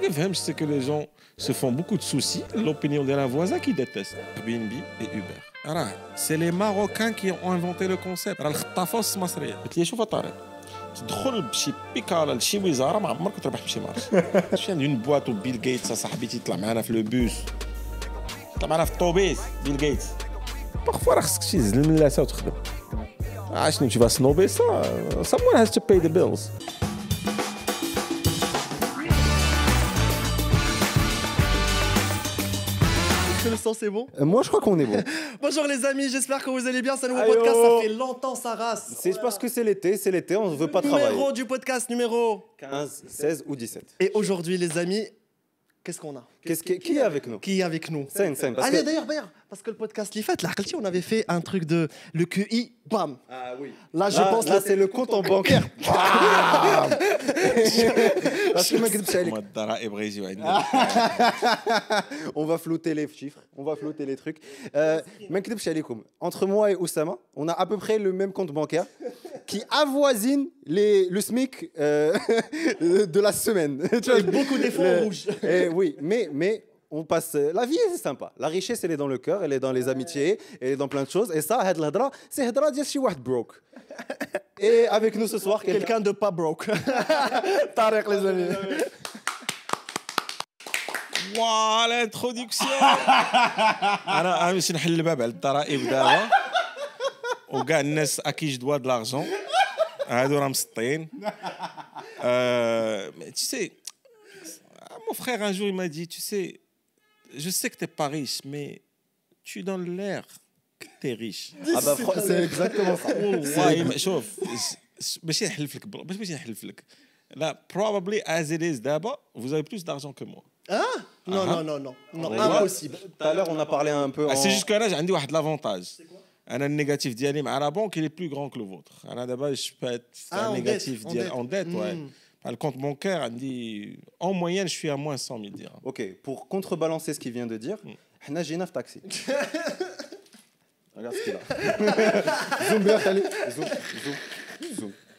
كيفهمش سي كو لي جون se font beaucoup de soucis l'opinion d'un voisin qui déteste Airbnb et Uber راه سي لي ماروكان qui ont inventé le concept راه الخطافه المصريه قلت لي شوف طارق تدخل بشي بيكالا لشي وزاره ما عمرك تربح بشي مارش شي اون بواط وبيل جيتس صاحبي تيطلع معنا في لو بوس طلع معنا في الطوبيس بيل جيتس بارفوا راه خصك شي زل من اللاسه وتخدم عشنو tu vas snobber ça someone has to pay the bills C'est bon Euh, Moi, je crois qu'on est bon. Bonjour les amis, j'espère que vous allez bien. C'est un nouveau podcast, oh. ça fait longtemps ça race. C'est parce que c'est l'été, c'est l'été, on ne veut pas Numéro travailler. du podcast, numéro. 15, 16 ou 17. Et aujourd'hui les amis, qu'est-ce qu'on a? Qu'est-ce qui, qui, est avec nous? Qui est avec nous? Sen, Sen. Parce Allez, d'ailleurs, d'ailleurs, parce que le podcast Lifat, là, on avait fait un truc de le QI, bam. Ah oui. Là, je là, pense, là, c'est le compte en bancaire. Bam Parce que je On va flotter les chiffres, on va flotter les trucs. Euh, Entre moi et Oussama, on a à peu près le même compte bancaire qui avoisine les, le SMIC euh, de la semaine. Avec beaucoup d'efforts rouges. Et oui, mais mais on passe. La vie, c'est sympa. La richesse, elle est dans le cœur, elle est dans les amitiés, elle est dans plein de choses. Et ça, هاد الهضرة, c'est هضرة ديال شي واحد broke. Et avec nous ce soir, quelqu'un. Quelqu'un de pas broke. Tarek les amis. واو الانتروديكسيون انا انا باش نحل الباب على الضرائب دابا وكاع الناس اكي جو دوا د لارجون هادو راه مسطين Euh, mais tu sais mon frère un jour il m'a dit tu sais je sais que t'es pas riche mais tu donnes l'air que t'es riche Ah bah, fro- c'est exactement ça. والله ما- شوف ش- ماشي نحلف لك بلا- باش ماشي نحلف لك لا probably as it is دابا vous avez plus d'argent que moi Hein Non, Ah. non, non, non. Non, Ouais. impossible. Tout à l'heure, on a parlé un peu. Ah, en- c'est juste que là j'ai عندي واحد l'avantage انا النيجاتيف ديالي مع لا بونك il est plus grand que le vôtre انا دابا je peux être Ah, un en négatif dette, en ديال dette. en dette ouais Hmm. le compte bancaire, en moyenne, je suis à moins 100 000 dirhams. Ok, pour contrebalancer ce qu'il vient de dire, mm. j'ai neuf taxis. Regarde ce qu'il a. zoom, bien, allez.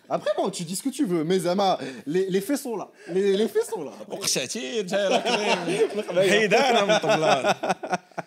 Après, bon, tu dis ce que tu veux, mais Zama, les, les faits sont là. Les, les faits sont là.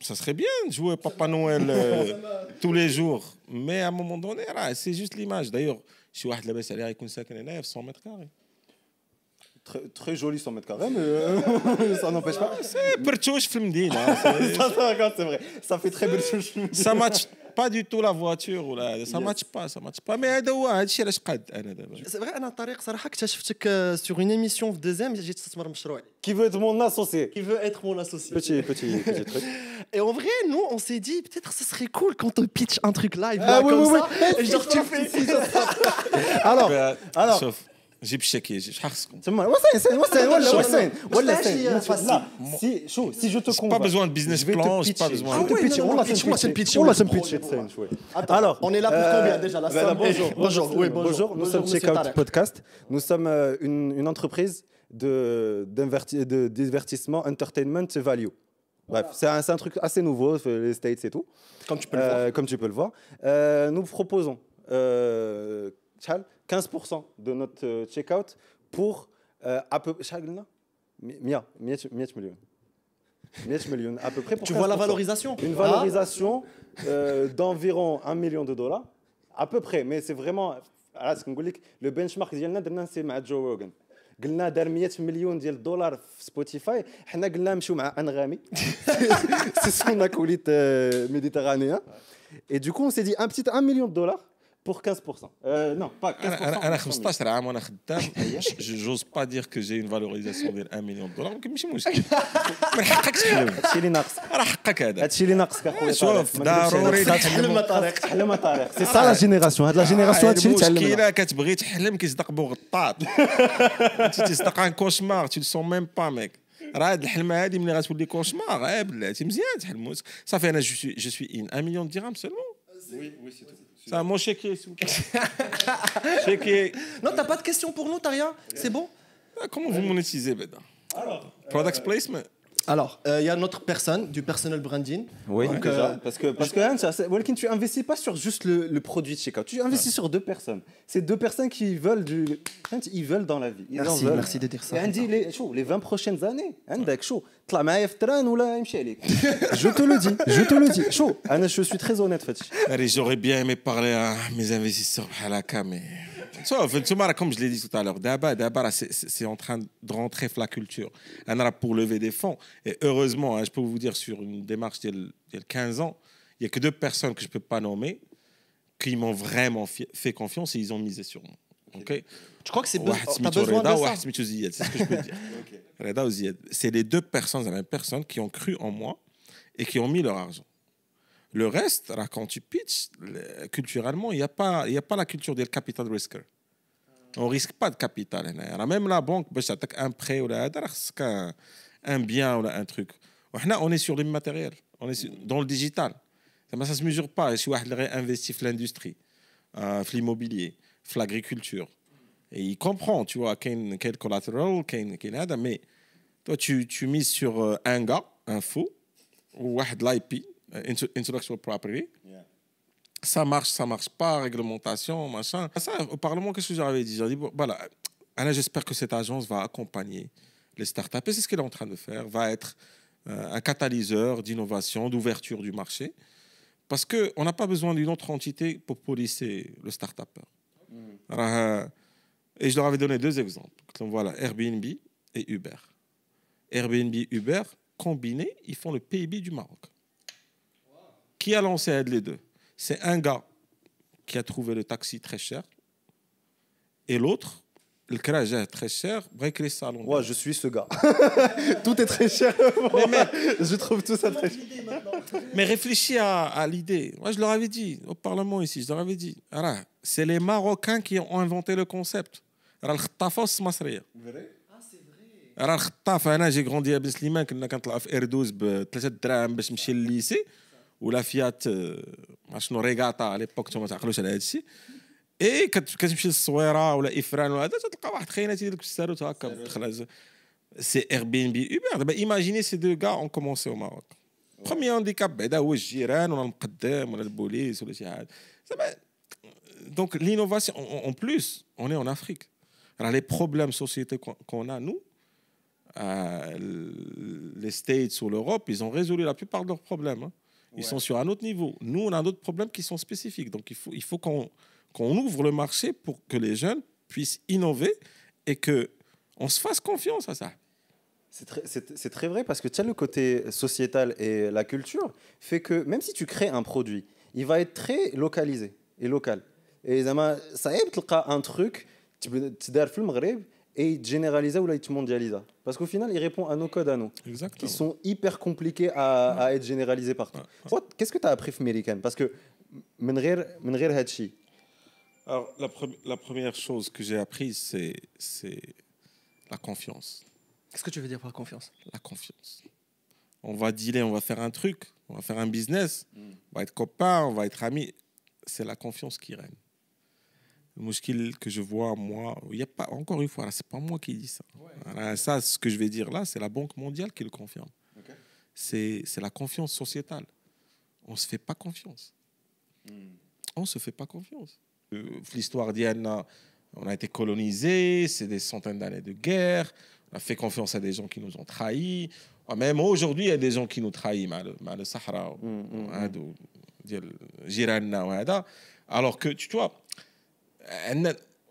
ça serait bien de jouer Papa Noël euh, tous les jours mais à un moment donné راه c'est juste l'image d'ailleurs شي واحد لاباس عليه غيكون ساكن هنايا في 100 متر كاري Très, très joli 100 mètres carrés, mais euh, ça n'empêche pas. برتوش في المدينه Ça, ça, regarde, c'est vrai. Ça fait très belle chose. ça match pas du tout la voiture ولا ça match pas ça match pas mais هذا هو هذا الشيء علاش قاد انا دابا C'est vrai, انا طريق صراحه اكتشفتك آه، sur une émission في دوزيام جيت تستثمر مشروعي Qui veut être mon associé qui veut être mon associé. Petit, petit, petit truc. Et en vrai, nous, on s'est dit, peut-être ce serait cool quand on pitch un truc live Ah là, oui, comme oui, ça. oui. Et genre, tu fais. Alors, alors. شوف جيب الشكي شحال خصكم تما وسين سين وسين ولا شو- وسين ولا مش ماشي سين facile. لا سي شو si je te J'ai convainc pas besoin de business je vais te plan, j'ai pas pitcher. besoin Je vais de- te pitcher. Ah ouais, On non, l'a pitch-moi, c'est le pitch, On ouais, l'a trop pitcher bien. scène, ouais. Attends, Alors, on est là pour euh, combien déjà la ben, somme bonjour, Eh, bonjour, oui, bonjour. bonjour. Nous sommes monsieur Checkout Tarek. Podcast. Nous sommes euh, une, une entreprise de, d'inverti- de divertissement, entertainment et value. Bref, c'est un, c'est un truc assez nouveau, les States et tout, Comme tu peux le voir. Euh, comme tu peux le voir. Euh, nous proposons euh, Tchal, 15% de notre euh, checkout pour euh, à peu Tchal, قلنا؟ مية 100 100 millions. 100 millions à peu près pour Tu vois la 15%. valorisation Une Ah. valorisation euh, d'environ 1 million de dollars, à peu près, mais c'est vraiment. عرفت كنقول لك لو بنش مارك ديالنا درنا سي مع جو روغن قلنا دار 100 مليون ديال الدولار في سبوتيفاي حنا قلنا نمشيو مع انغامي سي سون اكوليت méditerranéen et du coup on s'est dit un petit 1 million de dollars pour 15% euh, non pas 15% أنا أنا أنا 100 000. 15 عام وأنا خدام جوز با دير كو جي اون فالوريزاسيون ديال 1 مليون دولار ولكن ماشي مشكل من حقك تحلم هادشي اللي ناقص راه حقك هذا هادشي اللي ناقصك اخويا شوف، ضروري. تحلم طارق. تحلم طارق سي سا لا جينيراسيون هاد لا جينيراسيون هادشي اللي تعلمنا المشكلة كتبغي تحلم كيصدق بوغطاط انت تصدق ان كوشمار le sens même pas mec. راه هاد الحلمه هادي ملي غتولي كوشمار آه بلاتي مزيان تحلموا صافي أنا جو سوي ان 1 مليون درهم سولمون Ça, mon chéquier, s'il vous plaît. chéquier. Non, t'as pas de questions pour nous, t'as rien C'est bon? Ah, Comment vous monétisez, Beda? Product placement? Alors, euh, il y a notre personne, du personal branding. Oui, Donc, déjà. euh, parce que, parce que hein, ça, c'est- Walkin, tu investis pas sur juste le, le produit de checkout. Tu investis sur deux personnes. C'est deux personnes qui veulent du. hein, Ils veulent dans la vie. Ils en Merci, veulent. merci de dire ça. Et عندي les, شو, les 20 prochaines années عندك شو طلع معايا في تران ولا يمشي عليك je te le dis je te le dis شو انا je suis très honnête في هادشي Allez, j'aurais bien aimé parler à mes investisseurs بحال هكا, mais. Sauf, comme je l'ai dit tout à l'heure, d'abord, c'est en train de rentrer la culture. Pour lever des fonds. Et heureusement, hein, je peux vous dire, sur une démarche d'il y a 15 ans, il n'y a que deux personnes que je ne peux pas nommer qui m'ont vraiment fait confiance et ils ont misé sur moi. Ok? Tu crois que c'est besoin de C'est les deux personnes, les personnes qui ont cru en moi et qui ont mis leur argent. Le reste, quand tu pitches, culturellement, il n'y a, pas, a pas la culture du capital risker. On ne risque pas de capital. Hein. Même la banque, bah, si un prêt ou un, un bien ou un truc. On est sur l'immatériel, on est dans le digital. Ça ne se mesure pas. Hein. Si on réinvestit dans l'industrie, dans l'immobilier, l'agriculture, et il comprend, tu vois, quel collateral, quel mais toi, tu, tu mises sur euh, un gars, un fou, ou un l'IP, euh, intellectual property. Yeah. Ça marche, ça marche pas, réglementation, machin. Au Parlement, qu'est-ce que j'avais dit? J'ai dit, bon, voilà, j'espère que cette agence va accompagner les startups, et c'est ce qu'elle est en train de faire, va être euh, un catalyseur d'innovation, d'ouverture du marché, parce qu'on n'a pas besoin d'une autre entité pour policer le startup. Mm. Euh, et je leur avais donné deux exemples. Donc voilà, Airbnb et Uber. Airbnb, Uber, combinés, ils font le PIB du Maroc. Qui a lancé Aide les deux C'est un gars qui a trouvé le taxi très cher. Et l'autre, le crajah très cher, break les salons. moi je suis ce gars tout est très cher je trouve tout ça très cher Mais réfléchis à, à l'idée. Moi, je leur avais dit, au Parlement ici, je leur avais dit, Alors, c'est les Marocains qui ont inventé le concept. راه الخطافه والسماسريه راه الخطافه انا جي غروندي بن سليمان كنا كنطلعوا في ايردوز ب 3 دراهم باش نمشي للليسي ولا فيات آه، ما شنو ريغاتا على ليبوك انتم ما تعقلوش على هذا الشيء اي كت- كتمشي للصويره ولا افران ولا هذا تلقى واحد خيناتي ديك الساروت هكا دخل سي اير بي ان بي اوبر دابا ايماجيني سي دو كاع اون كومونسي او ماروك بروميي هانديكاب بعدا هو الجيران ولا المقدم ولا البوليس ولا شي حاجه زعما donc l'innovation, en, en plus, on est en Afrique. Alors les problèmes sociétés qu'on qu'on a, nous, euh, les States ou l'Europe, ils ont résolu la plupart de leurs problèmes. hein. Ils ouais. sont sur un autre niveau. Nous, on a d'autres problèmes qui sont spécifiques. Donc, il faut, il faut qu'on qu ouvre le marché pour que les jeunes puissent innover et que on se fasse confiance à ça. C'est très, très, vrai parce que tiens, le côté sociétal et la culture fait que même si tu crées un produit, il va être très localisé et local. Et ça aide un truc, tu peux le et il te généralisa ou là il te mondialisa. Parce qu'au final, il répond à nos codes à nous, Exactement. qui sont hyper compliqués à, être généralisés partout. Qu'est-ce que tu as appris américaine Parce que alors, la, pre la première chose que j'ai apprise, c'est la confiance. Qu'est-ce que tu veux dire par confiance? La confiance. On va dealer, on va faire un truc, on va faire un business, mm. on va être copains, on va être amis. C'est la confiance qui règne. Mouskil que je vois, moi, il y a pas, encore une fois, c'est pas moi qui dis ça. Ça, ce que je vais dire là, c'est la Banque mondiale qui le confirme. C'est la confiance sociétale. On ne se fait pas confiance. Hmm. On ne se fait pas confiance. Euh, l'histoire d'Iana, euh, on a été colonisés, c'est des centaines d'années de guerre, on a fait confiance à des gens qui nous ont trahis. Ah, même aujourd'hui, il y a des gens qui nous trahissent, le Sahara, mm, mm, alors que, tu vois,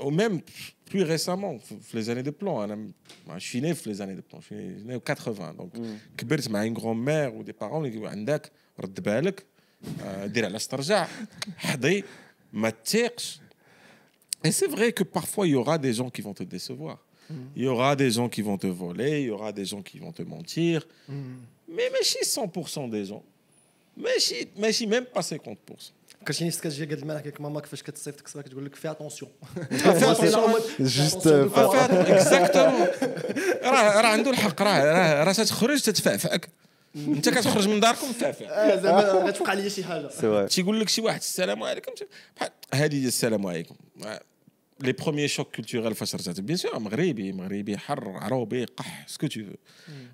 ou même plus récemment, في les années de plomb, أنا moi, je suis né في les années de plomb, je suis né- je suis né en 80, donc كبرت مع une grand-mère ou des parents اللي يقولوا عندك رد بالك آه، دير علاش ترجع حضي ما تثيقش Et c'est vrai que parfois, il y aura des gens qui vont te décevoir. Il y aura des gens qui vont te voler, il y aura des gens qui vont te mentir. Mais, mais si 100% des gens, mais si, mais si même pas 50%. كرتيني في سكاش قد الملح كيك ماما كيفاش كتصيفط كسبه كتقول لك في اتونسيون Juste, اكزاكتومون راه راه عنده الحق. راه راه راه تخرج تتفعفعك انت كتخرج من داركم مفعفع زعما غتوقع لي شي حاجة. تيقول لك شي واحد السلام عليكم. بحال هذه ديال السلام عليكم. لي بروميي شوك كولتورال فاش رجعت بيان سور مغربي مغربي حر عروبي قح سكو تو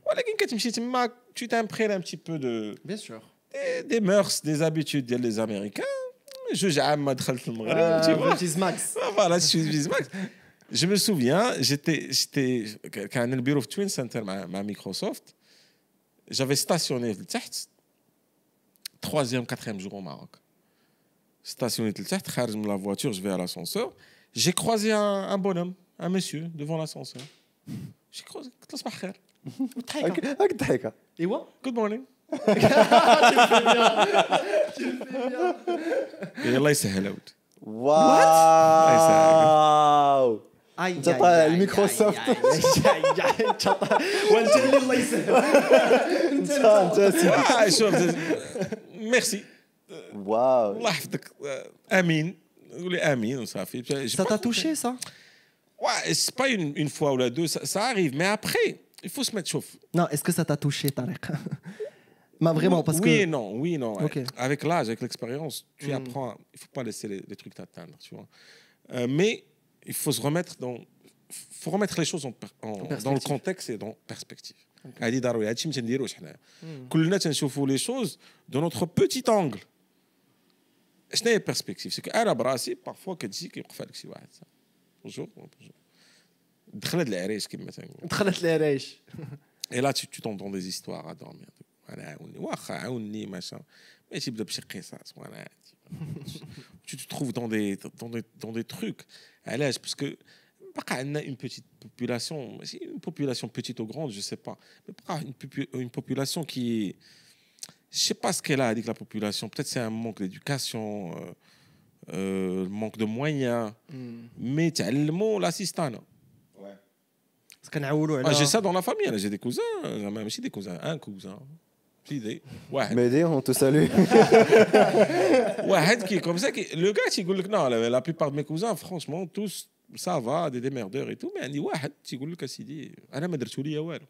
ولكن كتمشي تما tu t'imprègnes un petit peu de بيان سور des mœurs, des habitudes des Américains. Je ah, tu vois. Ah, voilà, je Max. Je me souviens, j'étais quand le bureau de Twin Center, ma, Microsoft, j'avais stationné le troisième, quatrième jour au Maroc. Stationné le tchert, je la voiture, je vais à l'ascenseur. J'ai croisé un, bonhomme, un monsieur, devant l'ascenseur. J'ai croisé, qu'est-ce que tu Good morning. لي الله يسهل عاود واو الميكروسوفت. انت طالع وانت اللي الله يسهل انت انت سيدي آه، شوف ميرسي واو الله يحفظك آه، امين قولي امين وصافي Ouais, c'est pas une, une fois ou la deux, ça, ça arrive. Mais après, il faut se mettre chauffe. Non, est-ce que ça t'a touché Tarek Mais vraiment parce oui que et non, oui et non. Ok. Avec l'âge, avec l'expérience, tu Mm. apprends. Il faut pas laisser les, les trucs t'atteindre, tu vois. Euh, mais il faut se remettre dans, faut remettre les choses en, per- en- dans le perspective. contexte et dans perspective. هذه ضروري هادشي ما تنديروش حنايا كلنا تنشوفوا لي شوز دو نوتر بوتيت انجل شنو هي البيرسبكتيف سكو انا براسي بارفوا كتجي كيوقف عليك شي واحد بونجور بونجور دخل هاد العريش كما تنقول دخلت لي ريش Et là, tu tu t'entends des histoires à dormir. انا عاوني واخا عاوني machin mais تبدا بشي قصص وانا عادي tu te trouves dans des dans des dans des trucs علاش parce que بقى عندنا une petite population ماشي une population petite ou grande je sais pas mais بقى une, popu- une population qui est je sais pas ce qu'elle a avec la population peut-être c'est un manque d'éducation euh, euh, manque de moyens mais تعلموا l'assistanat بس كنعولوا Ah, على j'ai ça dans la famille. là. J'ai des cousins, euh, même si des cousins, un cousin. بليدي واحد ميدي اون تو سالو واحد كي كوم سا كي لو كاع تيقول لك نو لا بيبار مي كوزان فرونشمون توس سافا دي ديميردور اي تو مي عندي واحد تيقول لك اسيدي أنا ما درتو ليا والو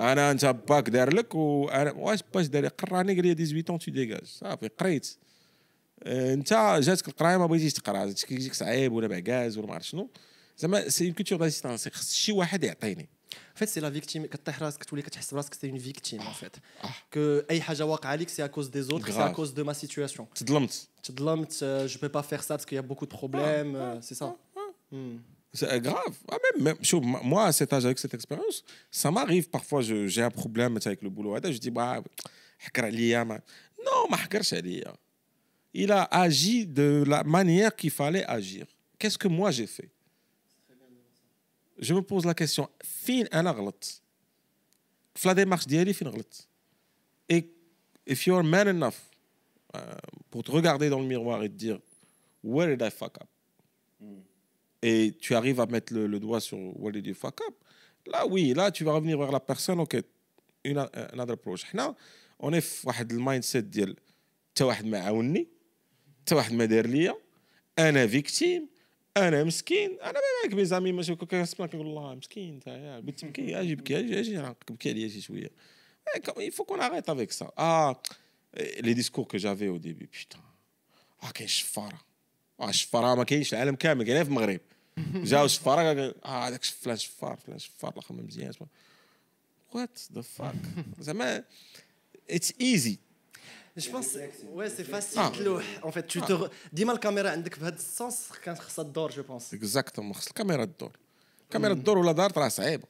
أنا انت باك دار لك وأنا واش باش داري قراني قال لي 18 اون تو ديغاج صافي قريت انت جاتك القرايه ما بغيتيش تقرا كيجيك صعيب ولا بعكاز ولا ما عرفت شنو زعما سي اون كولتور داسيستانس خص شي واحد يعطيني En fait, c'est la victime. C'est une victime, en fait. Ah. Que c'est à cause des autres, c'est à cause de ma situation. Euh, je peux pas faire ça parce qu'il y a beaucoup de problèmes. Ah, euh, ah, c'est ça. Hmm. C'est eh, grave. Ah, même, même, moi, à cet âge, avec cette expérience, ça m'arrive parfois. J'ai un problème avec le boulot. Je dis, bah, hein, non, hein. il a agi de la manière qu'il fallait agir. Qu'est-ce que moi j'ai fait? Je me pose la question, فين أنا غلط في لا démarche ديالي فين غلط Et if you're man enough euh, pour te regarder dans le miroir et te dire, where did I fuck up et tu arrives à mettre le, le doigt sur what did you fuck up, là oui, là tu vas revenir vers la personne, ok, une, another approach. حنا on est في واحد المايند سيت ديال حتى واحد ما عاوني حتى واحد ما دار ليا انا فيكتيم أنا مسكين أنا معاك مي زامي ماشي كنسمع كنقول الله مسكين أنت بغيت تبكي أجي بكي أجي أجي راك بكي عليا شي شوية. il faut qu'on arrête avec ça. ah les discours que j'avais au début putain. آه كاين شفارة. آه الشفاره ما كاينش العالم كامل كاين في المغرب. جاو شفارة قال آه هذاك فلان شفار فلان شفار الأخر ما مزيان وات ذا فاك زعما اتس ايزي Je pense, ouais, c'est facile. Ah. En fait, tu ah. te. Dis-moi la caméra, dans ce sens, ça dort, je pense. Exactement, la caméra dort. La caméra mm. dort ou la dort, c'est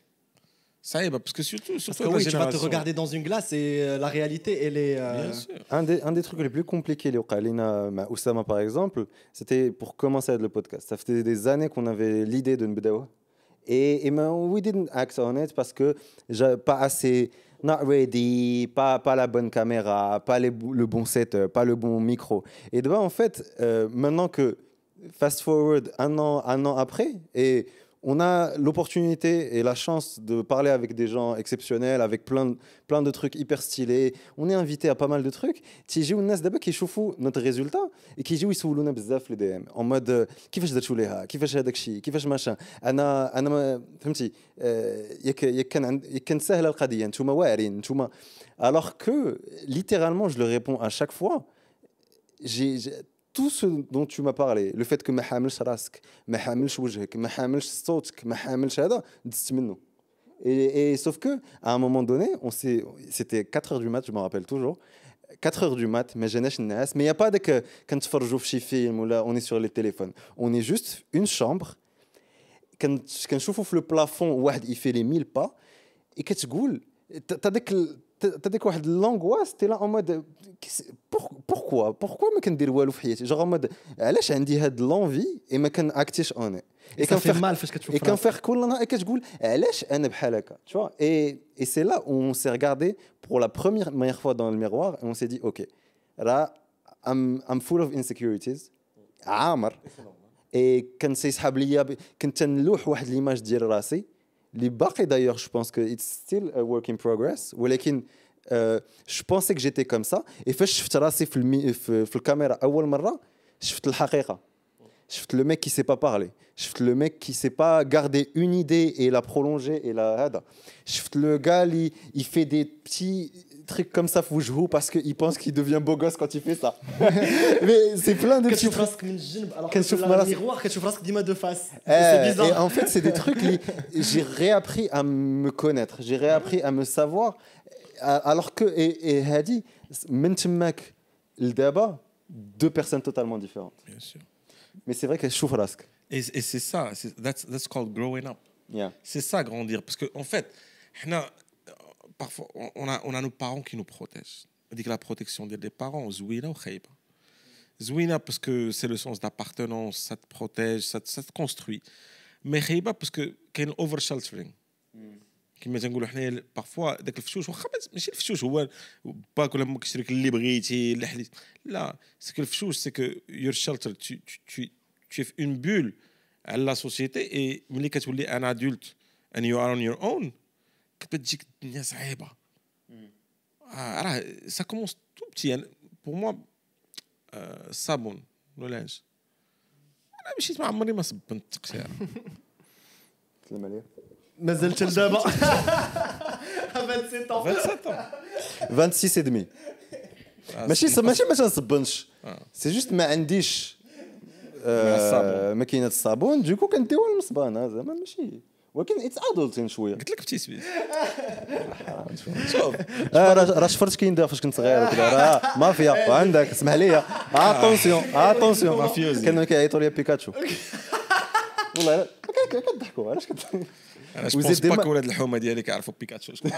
ça y est, parce que surtout, surtout parce que oui, tu vas te regarder dans une glace et euh, la réalité, elle est. Euh, Bien sûr. Un, des, trucs les plus compliqués, les Okalina, Oussama par exemple, c'était pour commencer à être le podcast. Ça faisait des années qu'on avait l'idée de Nbedawa. Et, et ben, we didn't act on it parce que je n'avais pas assez not ready, pas, pas la bonne caméra, pas le bon setup, pas le bon micro. Et ben, en fait, euh, maintenant que fast forward un an, un an après, et on a l'opportunité et la chance de parler avec des gens exceptionnels, avec plein de, plein de trucs hyper stylés. On est invité à pas mal de trucs. تيجيو الناس دابا كيشوفوا notre résultat et كيجيو يسولونا بزاف في دي ام en mode euh, كيفاش درتوا ليها كيفاش هذاك الشيء كيفاش ماشا انا انا ما فهمتي آه، ياك ياك كان عند- ياك كان سهله القضيه نتوما واعرين نتوما alors que littéralement je le réponds à chaque fois j'ai j'ai- tout ce dont tu m'as parlé, le fait que ma hamilch rask, ma hamilch wajhek, ma hamilch sautek, ma hamilch hada. Et, et sauf que à un moment donné, on s'est c'était 4 heures du mat, je m'en rappelle toujours. 4 heures du mat, mais je n'ai mais il n'y a pas de que quand tu farjou fchi film ou là, on est sur les téléphones. On est juste une chambre quand quand je le plafond, il fait les 1000 pas et qu'est-ce que tu as تعطيك واحد لونغواس تي لا اون مود بوركوا بوركوا ما كندير والو في حياتي؟ جوغ مود علاش عندي هاد لونفي اي ما كناكتيش اون اي كنفيغ مال فاش كتشوف اي كنفيغ كل نهار كتقول علاش أنا بحال هكا؟ تشوا اي اي سي لا اون سي ريغاردي بور لا بروميير ميير فوا دون الميغوار اون سي دي أوكي راه ام ام فول اوف انسكيورتيز عامر اي كان سيسحب ليا كنت نلوح واحد ليماج ديال راسي اللي باقي دايوغ جو بونس كو اتس ستيل ا ورك ان بروغريس ولكن جو بونسي كو جيتي كوم سا اي فاش شفت راسي في, المي في, في الكاميرا اول مره شفت الحقيقه شفت لو ميك كي سي با بارلي شفت لو ميك كي سي با غاردي اون ايدي اي لا برولونجي اي لا هذا شفت لو غا اللي يفي دي بتي trucs comme ça Foujou parce qu'il pense qu'il devient beau gosse quand il fait ça. mais c'est plein de petits trucs. miroir, de face? C'est eh, bizarre. Et en fait, c'est des trucs. J'ai réappris à me connaître, j'ai réappris à me savoir. Alors que, et, et Hadi, Mentimmak, le débat, deux personnes totalement différentes. Bien sûr. Mais c'est vrai qu'elle chauffe rasque. Et, et c'est ça, that's, that's called growing up. C'est ça, grandir. Parce qu'en en fait, parfois, on- on a, on a nos parents qui nous protègent. On dit que la protection des parents, zouina ou khayba. Zouina parce que c'est le sens d'appartenance, ça te protège, ça te, ça te construit. Mais khayba parce que كاين over sheltering. كما تنقولوا حنايا بارفوا داك الفشوش واخا ما- ماشي الفشوش هو باك ولا امك تشري لك اللي بغيتي اللي حليت لا سي كو الفشوش سي كو يور شيلتر tu tu tu es une bulle على لا سوسيتي اي ملي كتولي ان ادولت and you are on your own كتبدا تجيك الدنيا صعيبة. آه راه سا كومونس تو بتي بور موا الصابون واللانج أنا مشيت مع عمري ما صبنت التقشيره سلام عليك. مازلت لدابا. 27 ans. 27 ans. 26 et demi. ماشي ماشي ما تنصبنش سي جوست ما عنديش آه، الصابون. ماكينه الصابون. دوكو كنديرو المصبانه زعما ماشي. ولكن اتس ادولتين شوية. قلت لك بتي سبيس شوف آه راه راه شفرت كيندير فاش كنت صغير وكذا. راه مافيا وعندك اسمح لي. اتونسيون اتونسيون مافيوزي. كانوا كيعيطوا لي بيكاتشو. والله كتضحكوا. علاش أنا جو وزيد بونس با ديما- كو ولاد الحومة ديالي كيعرفوا بيكاتشو. شكون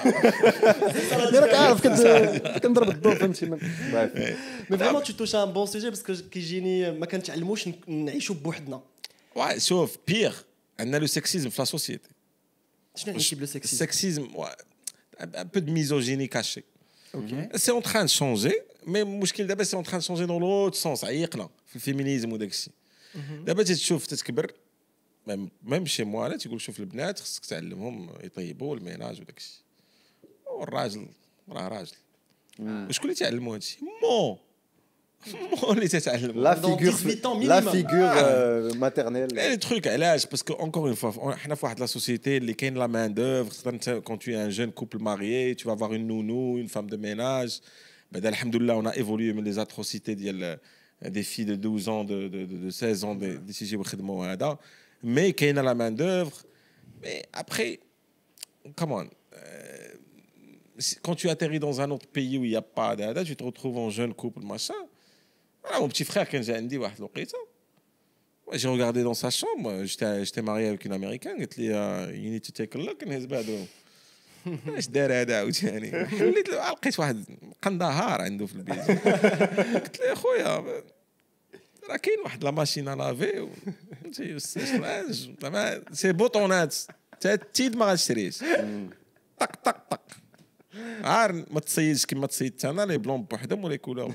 راك عارف كنضرب الضوء فهمتي. مي فريمون تو توش ان بون سوجي باسكو كيجيني ما كنتعلموش نعيشوا بوحدنا. شوف بيغ عندنا لو سكسيزم في لا سوسيتي شنو يعني بلو سكسي السكسيزم ان بو دو ميزوجيني كاشي اوكي سي اون تران شونجي مي المشكل دابا سي اون تران شونجي دون لوت سونس عيقنا في الفيمينيزم وداك الشيء دابا تتشوف تتكبر ميم ميم شي موا انا تيقول شوف البنات خصك تعلمهم يطيبوا الميناج وداك الشيء والراجل راه راجل وشكون اللي تعلموا هذا الشيء مو on les. La Dans figure, la figure ah. euh, maternelle. Le truc, elle âge, parce qu'encore une fois, on a la société, les de la main-d'œuvre. Quand tu es un jeune couple marié, tu vas avoir une nounou, une femme de ménage. Ben, Alhamdoulilah, on a évolué, mais les atrocités des filles de 12 ans, de, de, de, de 16 ans, des sujets de Mais a la main-d'œuvre. Mais après, come on. Euh, quand tu atterris dans un autre pays où il n'y a pas d'ADA, tu te retrouves en jeune couple, machin. Voilà, mon petit frère, quand j'ai dit. Ouais, j'ai regardé dans sa chambre, j'étais marié avec une américaine, قالت لي uh, you need to take a look in his bedroom. إيش دار هذا عاوتاني حليت له لقيت واحد قندهار عنده في البيت. قلت له يا خويا راه كاين واحد لا ماشين لافي فهمتي سي بوطونات تا تيد ما غاتشريش طق طق طق عار ما تصيدش كما تصيدت أنا لي بلون بوحدهم ولا كولور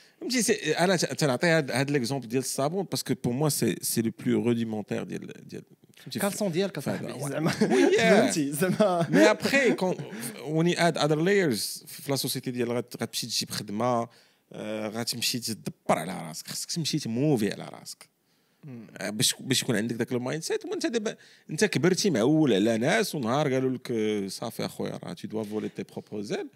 فهمتي أنا تنعطي هاد ليكزومبل ديال الصابون باسكو بور موا سي سي لو بلو روديمونتير ديال ديال كالسون ديالك ouais. زعما. فهمتي زعما مي ابخي كون وني اد اذر لايرز في لا سوسيتي ديال غتمشي تجيب خدمه غتمشي تدبر على راسك خصك تمشي تموفي على راسك باش باش يكون عندك ذاك المايند سيت وانت دابا انت كبرتي معول على ناس ونهار قالوا لك صافي اخويا راه تي دوا فولي تي بروبوزيل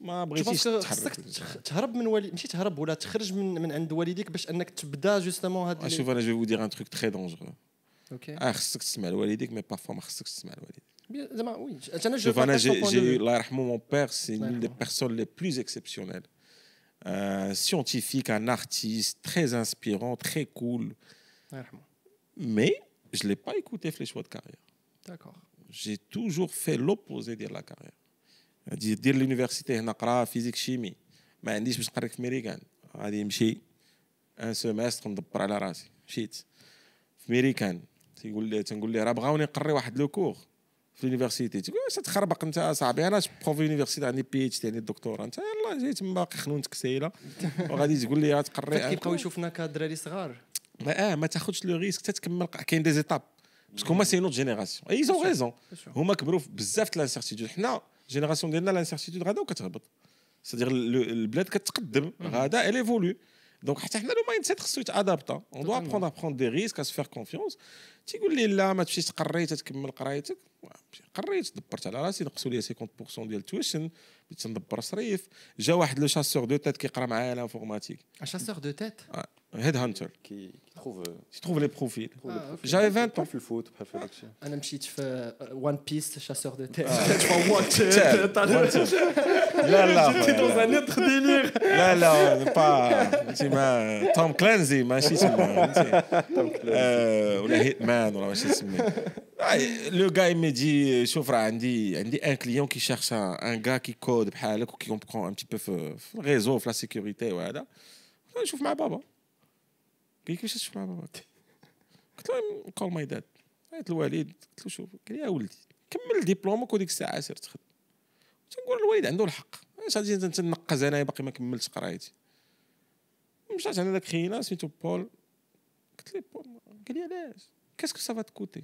ما جو بغيتيش بونس خصك تتحرك تخ- تهرب من والي ماشي تهرب ولا تخرج من من عند والديك باش انك تبدا جوستومون هاد آه، شوف انا جو فو دير ان تروك تري دونجرو اوكي اه خصك تسمع لوالديك مي بارفوا ما خصكش تسمع لوالديك Bien, زعما وي انا جو شوف انا partage ton j'ai point de j'ai- vue. الله يرحمه mon père c'est الله l'une des يرحمه. personnes les plus exceptionnelles un scientifique un artiste très inspirant très cool الله يرحمه mais je l'ai pas écouté في les choix de carrière داكور j'ai toujours fait l'opposé ديال la carrière دير دير اليونيفرسيتي هنا قرا فيزيك شيمي. ما عنديش باش نقرا في ميريكان غادي نمشي ان سيمستر ندبر على راسي. مشيت. في ميريكان تيقول لي تنقول ليه راه بغاوني نقري واحد لو كور في اليونيفرسيتي تيقول واش تخربق انت صاحبي. أنا بروف يونيفرسيتي عندي بي اتش دي عندي الدكتوراه أنت يلاه جاي تما باقي خنونتك سايله وغادي تقول لي تقري كيبقاو كور. يشوفونا كدراري صغار؟ ما آه ما تاخذش لو ريسك تتكمل ق- كاين دي زيتاب باسكو هما سي نوت جينيراسيون اي زون ريزون هما كبروا بزاف د الانسيرتيتود حنا جينيراسيون ديالنا الانسيرتيتود غادا وكتهبط سيدير البلاد كتقدم غادا elle évolue. دونك حتى حنا لو مايند سيت خصو يتادابتا اون دو. ابروندر ا دي ريسك ا سو فير كونفيونس تيقول لي لا ما تمشيش تقري تتكمل قرايتك قريت دبرت على راسي نقصوا لي 50% ديال التويشن بديت ندبر صريف. جا واحد لو شاسور دو تيت كيقرا معايا لانفورماتيك ان شاسور دو تيت هيد هانتر profils. trouve Ah, le profil. J'avais 20 بحال ans. في الفوت بحال في الشيء أنا مشيت في وان بيس شاسور دو تيت لا لا autre délire. لا لا با تيما توم كلانزي ماشي تما فهمتي آه، ولا هيتمان ولا ماشي تسمي لو غاي مي دي شوف راه عندي عندي ان كليون كي شيرش ان غا كي كود بحالك وكي كومبخون ان تي بو في الريزو في لا سيكوريتي وهذا نشوف مع بابا قال لي كيفاش تشوف مع بابا قلت له كول ماي داد عيط الوالد قلت له شوف قال لي يا ولدي كمل ديبلومك وديك الساعة سير تخدم تنقول الوالد عنده الحق. علاش غادي نتنقز انايا باقي ما كملتش قرايتي. مشات عند داك خينا سميتو بول. قلت ليه بول قال لي علاش؟ كاسكو سافا تكوتي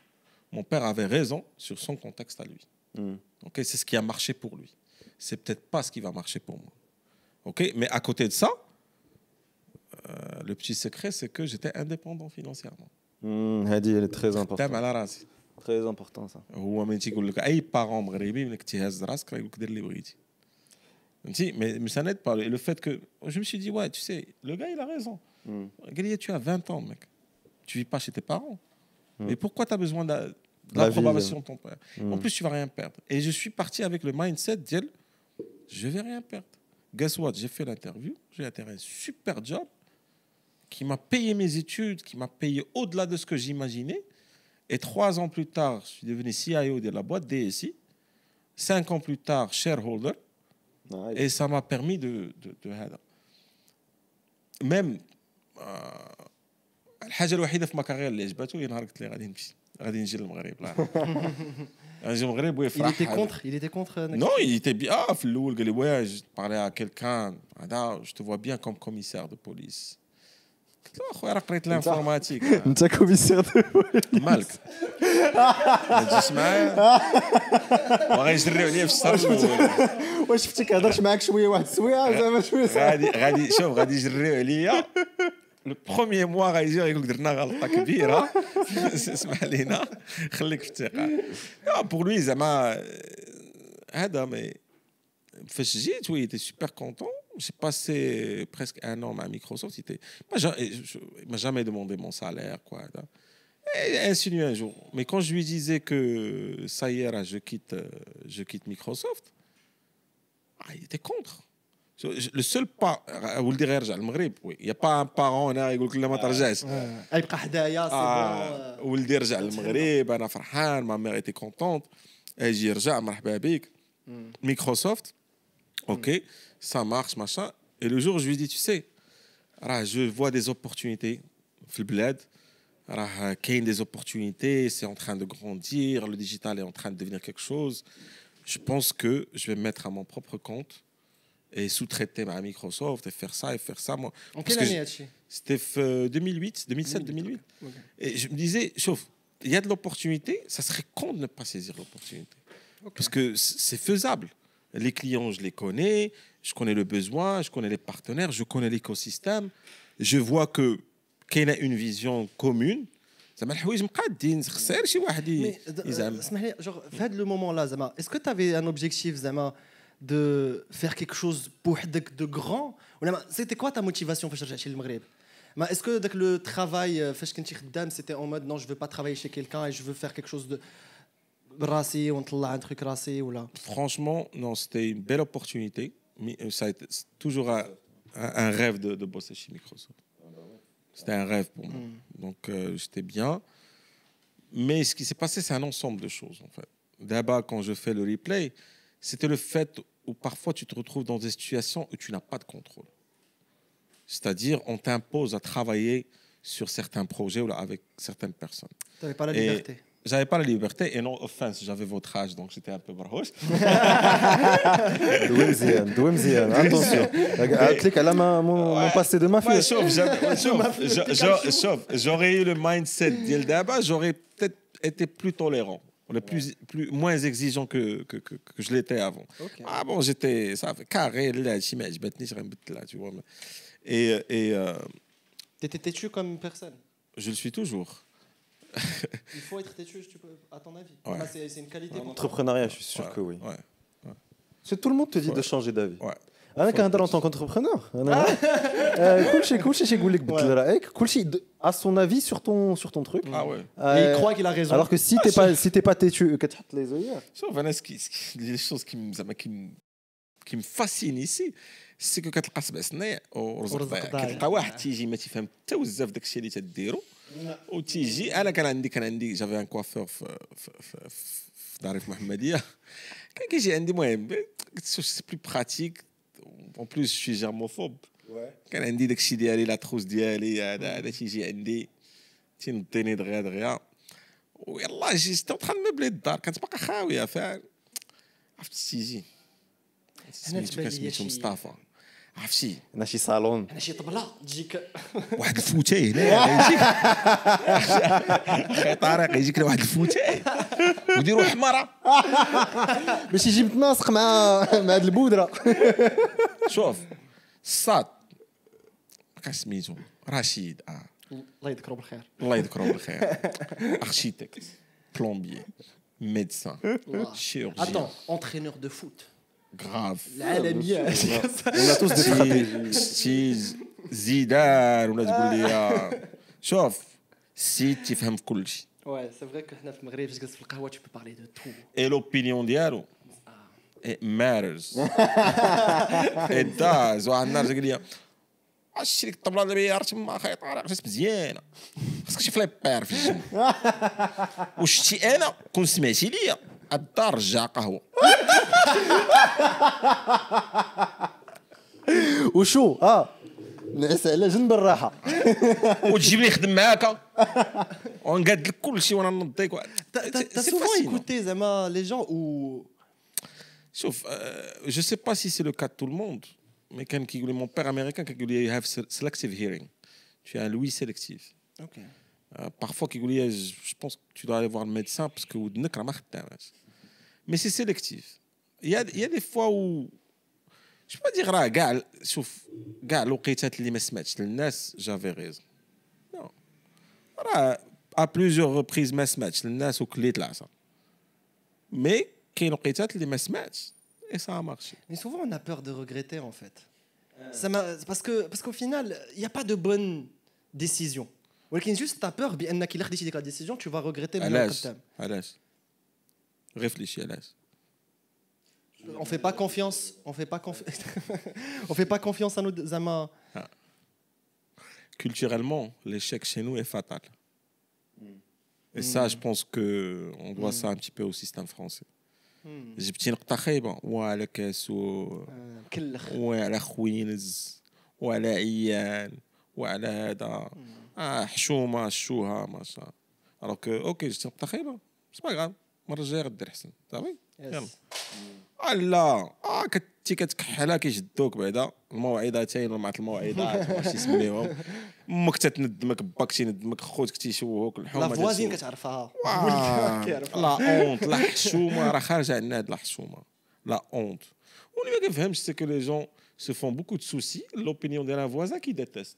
Mon père avait raison sur son contexte à lui. Hmm. Ok, c'est ce qui a marché pour lui. C'est peut-être pas ce qui va marcher pour moi. Ok, mais à côté de ça, euh, le petit secret, c'est que j'étais indépendant financièrement. Hmm, هذه اللي تري تام امبورطون على راسي. تري امبورطون صح هو ملي تيقول لك اي بارون مغربي ملي تيهز راسك راه يقول لك دير اللي بغيتي فهمتي مي مي سا نيت با لو فيت كو جو مي سي دي ouais tu sais le gars il a raison Hmm. قال لي tu as 20 ans mec tu vis pas chez tes parents Mm. Mais pourquoi tu as besoin de la, de ton père En mm. plus, tu vas rien perdre. Et je suis parti avec le mindset d'elle je vais rien perdre. Guess what? J'ai fait l'interview, j'ai atterri un super job qui m'a payé mes études, qui m'a payé au-delà de ce que j'imaginais. Et trois ans plus tard, je suis devenu CIO de la boîte DSI. Cinq ans plus tard, shareholder. Et ça m'a permis de, Même euh, الحاجة الوحيدة في ماكارير اللي عجبته هي نهار قلت لي غادي نمشي غادي نجي للمغرب لا غادي نجي للمغرب Il ويفرح était contre, il était contre. euh, Non, il était bien. Ah, في الأول قال لي ouais, je parlais à quelqu'un. هذا je te vois bien comme commissaire de police. قلت له أخويا راه قريت الانفورماتيك انت كوميسير مالك ما تجيش معايا وغيجريو عليا في الشهر الأول واش شفتي هضرش معاك شوية واحد السويعه زعما شوية غادي غادي شوف غادي يجريو عليا لو بروميي موا غيجي يقول لك درنا غلطه كبيره اسمح لينا خليك في الثقه بور لوي زعما هذا مي فاش جيت oui il était super content j'ai passé presque un an à Microsoft il était moi ja- je- il m'a jamais demandé mon salaire quoi et insinué un jour mais quand je lui disais que ça y est là, je quitte euh, je quitte Microsoft ah, il était contre Je- je- le seul pas ولدي غير يرجع للمغرب oui il y a pas un parent هنا يقول لك لا ما ترجعش يبقى حدايا سي آه بون ولدي رجع للمغرب انا فرحان ما مير ايتي كونتونت اجي يرجع مرحبا بك ميكروسوفت اوكي ça marche machin et le jour où je lui dis tu sais راه je vois des opportunités في البلاد راه كاين des opportunités c'est en train de grandir le digital est en train de devenir quelque chose je pense que je vais me mettre à mon propre compte et sous-traiter à Microsoft et faire ça et faire ça moi En Parce quelle que année je- هادشي c'était f- 2008 2007 2008 et je me disais, chauffe, il y a de l'opportunité, ça serait con de ne pas saisir l'opportunité. Parce que c- c'est faisable. Les clients, je les connais, je connais le besoin, je connais les partenaires, je connais l'écosystème. Je vois que qu'il y a une vision commune. زعما الحوايج مقادين خسر شي واحد ي- مي د- يزعم اسمح لي جور في هذا لو مومون لا زعما اسكو تافي ان اوبجيكتيف زعما de faire quelque chose de grand C'était quoi ta motivation pour chercher le Maghreb? Est-ce que le travail, euh, c'était en mode non, je ne veux pas travailler chez quelqu'un et je veux faire quelque chose de brassé, on un truc rassé ou là? Franchement, non, c'était une belle opportunité. Mais euh, ça a été toujours un, rêve de, bosser chez Microsoft. C'était un rêve pour moi. Hmm. Donc euh, j'étais bien. Mais ce qui s'est passé, c'est un ensemble de choses en fait. D'abord, quand je fais le replay, c'était le fait parfois tu te retrouves dans des situations où tu n'as pas de contrôle. C'est-à-dire, on t'impose à travailler sur certains projets ou avec certaines personnes. Tu n'avais pas la liberté. J'avais pas la liberté et non offense, j'avais votre âge donc j'étais un peu barhoche. Attention. Clique à mon, passé de. Ouais, sauf, j'aurais eu le mindset d'Ildaba, j'aurais peut-être été plus tolérant. On plus, moins exigeant que, que, je l'étais avant. Ah bon, j'étais ça fait carré, là, je maintenant je remboute là, tu vois. Et. et euh, T'étais têtu comme personne Je le suis toujours. Il faut être têtu, tu peux, à ton avis. Ouais. C'est une qualité. Ouais, Entrepreneuriat, je suis sûr que oui. Tout le monde te dit de changer d'avis. ouais. انا كنهضر en tant qu'entrepreneur انا آه، كلشي كلشي شيقول لك بدل رايك كلشي د- à son avis sur ton sur ton truc Ah ouais. Et il Euh, croit qu'il a raison. alors que si t'es pas si t'es pas têtu كتحط les œillères Sauf Vanessa, ce qui, ce qui- les choses qui me, زعما qui me, qui me fascinent ici, c'est que كتلقى سبع سنين ورزق ورزق ضايع ضايع. كتلقى واحد تيجي ما تيفهم حتى بزاف داك الشيء اللي تديرو وتيجي انا كان عندي كان عندي جافي ان كوافور في في في, في داري في محمديه كان كيجي عندي المهم قلت سي بلو براتيك اون بلوس شي جيرموفوب كان عندي داك الشيء ديالي لا تروس ديالي هذا هذا تيجي عندي تينضيني دغيا دغيا ويلا جي جيت تخا مبلي الدار كانت باقا خاويه فاهم عرفت تيجي هنا سميتو تبان كان لي سميتو شي- مصطفى عرفتي أنا شي صالون. أنا شي طبلة. تجيك واحد الفوتاي هنا يجيك. أخي طارق يجيك واحد الفوتاي وديروا حمارة. باش يجي متناسق مع مع هاد البودرة. شوف الصاد. كان سميتو رشيد. آه. الله يذكره بالخير. الله يذكره بالخير. أرشيتكت. بلومبي ميدسان. شيروجيان Attends, entraîneur de foot. grave. العالميه ولا توس دي شي زيدان ولا تقول لي شوف السيد تيفهم في كل شيء واه سي فري حنا في المغرب جالس في القهوه تو بارلي دو تو اي لوبينيون ديالو it matters. It does. واحد النهار قال لي عرفتي ديك الطبله اللي عرفت ما خيط عرق جات مزيانه خاصك شي فليبير في الجيم وشتي أنا كون سمعتي ليا الدار رجع قهوه وشو اه نعس على جنب الراحه وتجيب لي خدم معاك ونقاد لك كل شيء وانا نضيك T'as t'as- t'as C'est souvent fascinant. écouté زعما les gens ou شوف euh, je sais pas si c'est le cas de tout le monde mais كان كيقول لي mon père américain كان يقول لي you have se- selective hearing tu as un ouïe sélectif OK. Euh, parfois كيقول لي je je pense que tu dois aller voir le médecin parce que ودنك راه ما خداماش mais c'est sélectif. Il y a, il y a des fois où. Je ne peux pas dire, là, gars, sauf, gars, l'oqétat li mesmatch, l'nas, j'avais raison. Non. Voilà, à plusieurs reprises, mesmatch, l'nas ou clé de là, ça. Mais, qu'il y a l'oqétat li et ça a marché. Mais souvent, on a peur de regretter, en fait. Ça parce que parce qu'au final, il n'y a pas de bonne décision. Ou juste tu as peur, bien qu'il a la décision, tu vas regretter le علاش قدام. علاش réfléchis علاش On fait pas confiance, on fait pas confiance. on fait pas confiance à nos زعما culturellement, l'échec chez nous est fatal. Et ça, je pense que on doit ça un petit peu au système français. جبتي نقطة خايبة وعلى كاسو آه، كلخ وعلى خوينز وعلى عيان وعلى هذا اه حشومة شوها ما شاء الوغ كو اوكي جبتي نقطة خايبة سي با غاف المرة الجاية غدير احسن صافي؟ يلا. آه لا. آه كنتي كتكحلها كيشدوك بعدا. الموعظتين ولا الموعظات واش يسميوهم. أمك تتندمك باك تيندمك خوتك تيشوهوك الحومة لا فوازين. كتعرفها. آه،. لا اونت لا حشومة. راه خارجه عندنا هاد لا حشومة. لا اونت واللي ما كيفهمش سي كو لي جون se font beaucoup de soucis. L'opinion d'un voisin qui déteste.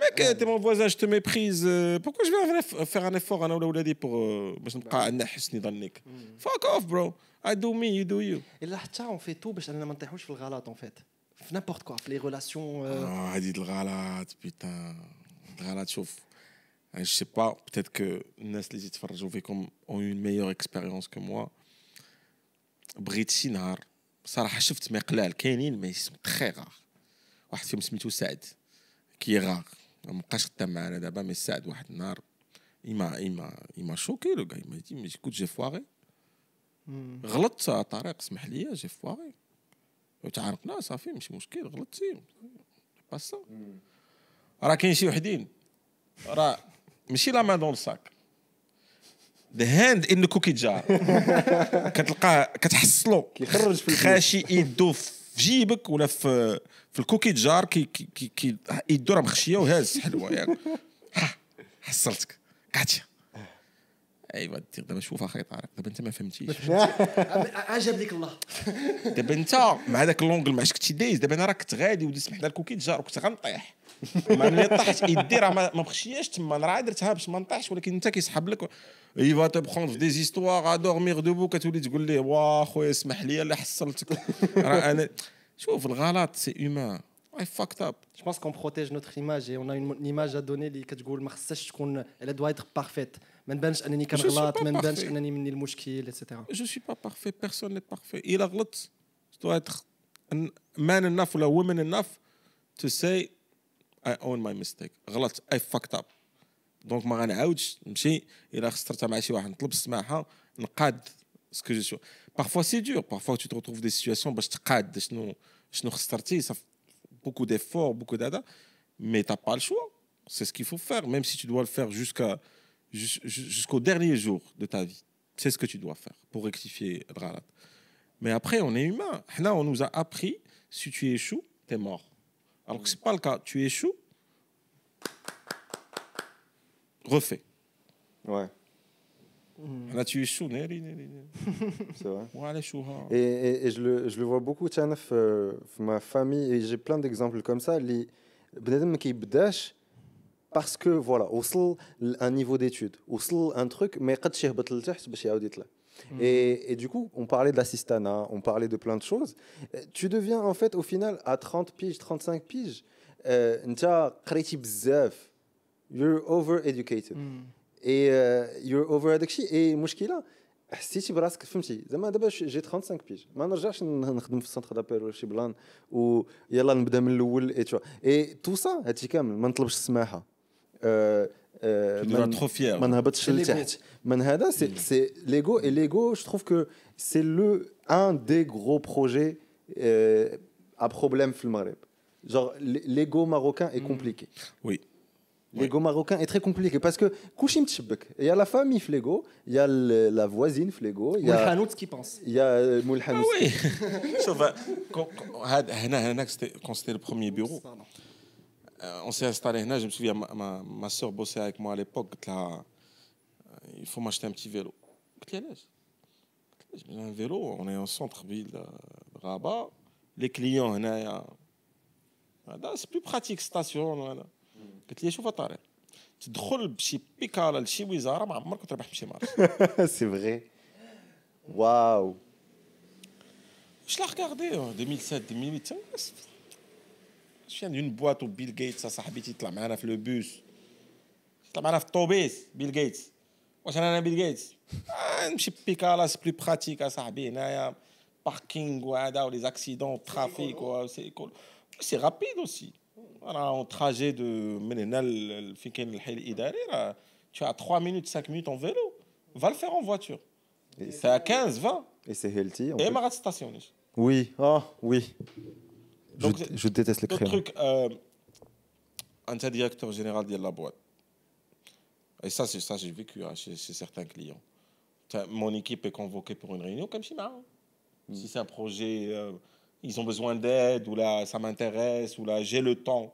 Mec, t'es mon voisin, je te méprise. euh, Pourquoi je vais faire un eff- faire un effort انا ولا ولادي pour euh, باش نبقى عندنا حسن ظنك Fuck off bro I do me you do you الا حتى اون في تو باش اننا ما نطيحوش في الغلط اون فيت في نيمبورت كوا في لي ريلاسيون Ah, هذه الغلط بيتان الغلط شوف je sais pas peut-être que الناس اللي تيتفرجوا فيكم ont eu une meilleure expérience que moi بغيت شي نهار صراحه شفت ما قلال كاينين مي سون تخي غار واحد فيهم سميتو سعد كي غار ما بقاش خدام معنا دابا مي سعد واحد النهار. إما إما إما شوكي لو كاع إما مي كنت جي فواغي غلطت طارق اسمح لي جي فواغي تعاركنا صافي ماشي مشكل غلطتي. با سا راه كاين شي وحدين. راه ماشي لا مان دون ساك ذا هاند ان كوكي جار كتلقاه كتحصلو. كيخرج في. خاشي يدو في جيبك ولا في في الكوكي جار كي كي كي, كي يدو راه مخشية وهاز حلوة ياك. ها حصلتك. كاتيا ايوا دابا شوف أخي طارق. دابا أنت ما فهمتيش. عجب لك الله. دابا أنت مع ذاك اللونجل ما عرفتش كنتي دايز. دابا أنا راه كنت غادي ودي سمح لها الكوكي تجار. وكنت غنطيح. مع ملي طحت يدي راه ما ما مخشياش تما أنا راه درتها باش ما نطيحش ولكن انت كيسحب لك. اي فا تبخوند في دي زيستوار ا دورميغ دوبو كتولي تقول ليه وا خويا اسمح لي اللي حصلتك. راه أنا شوف الغلط سي هيومان اي فاكت اب protège notre image et on a une, une image à donner اللي كتقول ما خصهاش تكون elle doit être parfaite. ما نبانش انني كنغلط ما نبانش. انني مني المشكل اتسيتيرا جو سوي با بارفي بيرسون ني بارفي الا غلطت دو اتر مان انف ولا وومن انف تو سي اي اون ماي ميستيك غلطت اي فاكت اب دونك ما غنعاودش نمشي الا خسرتها مع شي واحد نطلب السماحه نقاد سكو جو شو بارفوا سي دور بارفوا tu te retrouves des situations باش تقاد شنو شنو خسرتي صافي beaucoup d'efforts beaucoup d'ada mais t'as pas le choix c'est ce qu'il faut faire même si tu dois le faire jusqu'à jus- jus- jusqu'au dernier jour de ta vie c'est ce que tu dois faire pour rectifier le ghalat. Mais après, on est humain. Là, on nous a appris, si tu échoues, tu es mort. Alors que ce n'est pas le cas. Tu échoues, refais. Ouais. Ah, là, tu échoues. C'est vrai. Hein. Et, et, et je, le, je le vois beaucoup, Tchanaf, euh, ma famille, et j'ai plein d'exemples comme ça. Les qui bdash parce que, voilà, au un niveau d'études, au un truc, mais quand tu es باش يعاود يطلع et, et du coup, on parlait de l'assistanat, on parlait de plein de choses. Euh, Tu deviens en fait au final à 30 piges, 35 piges, euh, انت قريتي بزاف. You're over educated. Et euh, you're over هذاك الشيء et المشكله حسيتي براسك فهمتي زعما دابا ش- جي 35 بيج ما نرجعش ن- نخدم في السنتر دابيل ولا شي بلان ويلا نبدا من الاول اي تو اي تو سا هادشي كامل ما نطلبش السماحه آه، آه، Tu ما devras ن- trop fier. ما نهبطش C'est l'ego. لتحت من هذا سي سي ليغو et l'ego je trouve que c'est le un des gros projets euh, à problème في المغرب genre l- l'ego marocain est compliqué Oui. L'ego marocain est très compliqué parce que كلشي متشبك il y a la famille في l'ego il y a le- la voisine في l'ego il y a والحانوت كي بونس il y a مول Ah الحانوت oui. Sauf, euh, quand- quand- هاد- هنا- هنا, c'était- quand c'était le premier bureau, euh, on s'est installé هنا, je me souviens, ma, ma, ma soeur bossait avec moi à l'époque. قلت لها, euh, il faut m'acheter un petit vélo. قلت لها علاش؟ قلت لها, un vélo, on est en centre-ville de de Rabat. Les clients هنايا هذا c'est plus pratique station ولا قلت لي شوف يا طارق تدخل بشي بيكالا لشي وزاره ما عمرك تربح بشي مارش c'est vrai waouh Je l'ai regardé en 2007, 2008. Je viens d'une boîte où Bill Gates, ça صاحبي يطلع معنا في le bus. يطلع معنا في الطوبيس بيل جيتس. واش انا بيل جيتس؟ آه نمشي بيكالا سي بلو براتيك اصاحبي هنايا باركينغ وهذا ولي اكسيدون ترافيك سي رابيد اوسي. راه اون تراجي دو من هنا ل- فين كاين الحي الاداري راه tu as 3 minutes 5 minutes en vélo. Va le faire en voiture. Et C'est à 15, 20. Et c'est healthy. en Et plus. ما غاتستاسيونيش. Oui, ah oui. donc, je, déteste les crayons. truc, euh, un directeur général de la boîte. Et ça, c'est ça j'ai vécu hein, chez, certains clients. Mon équipe est convoquée pour une réunion comme Chima. Mm. Si c'est un projet, euh, ils ont besoin d'aide, ou là, ça m'intéresse, ou là, j'ai le temps.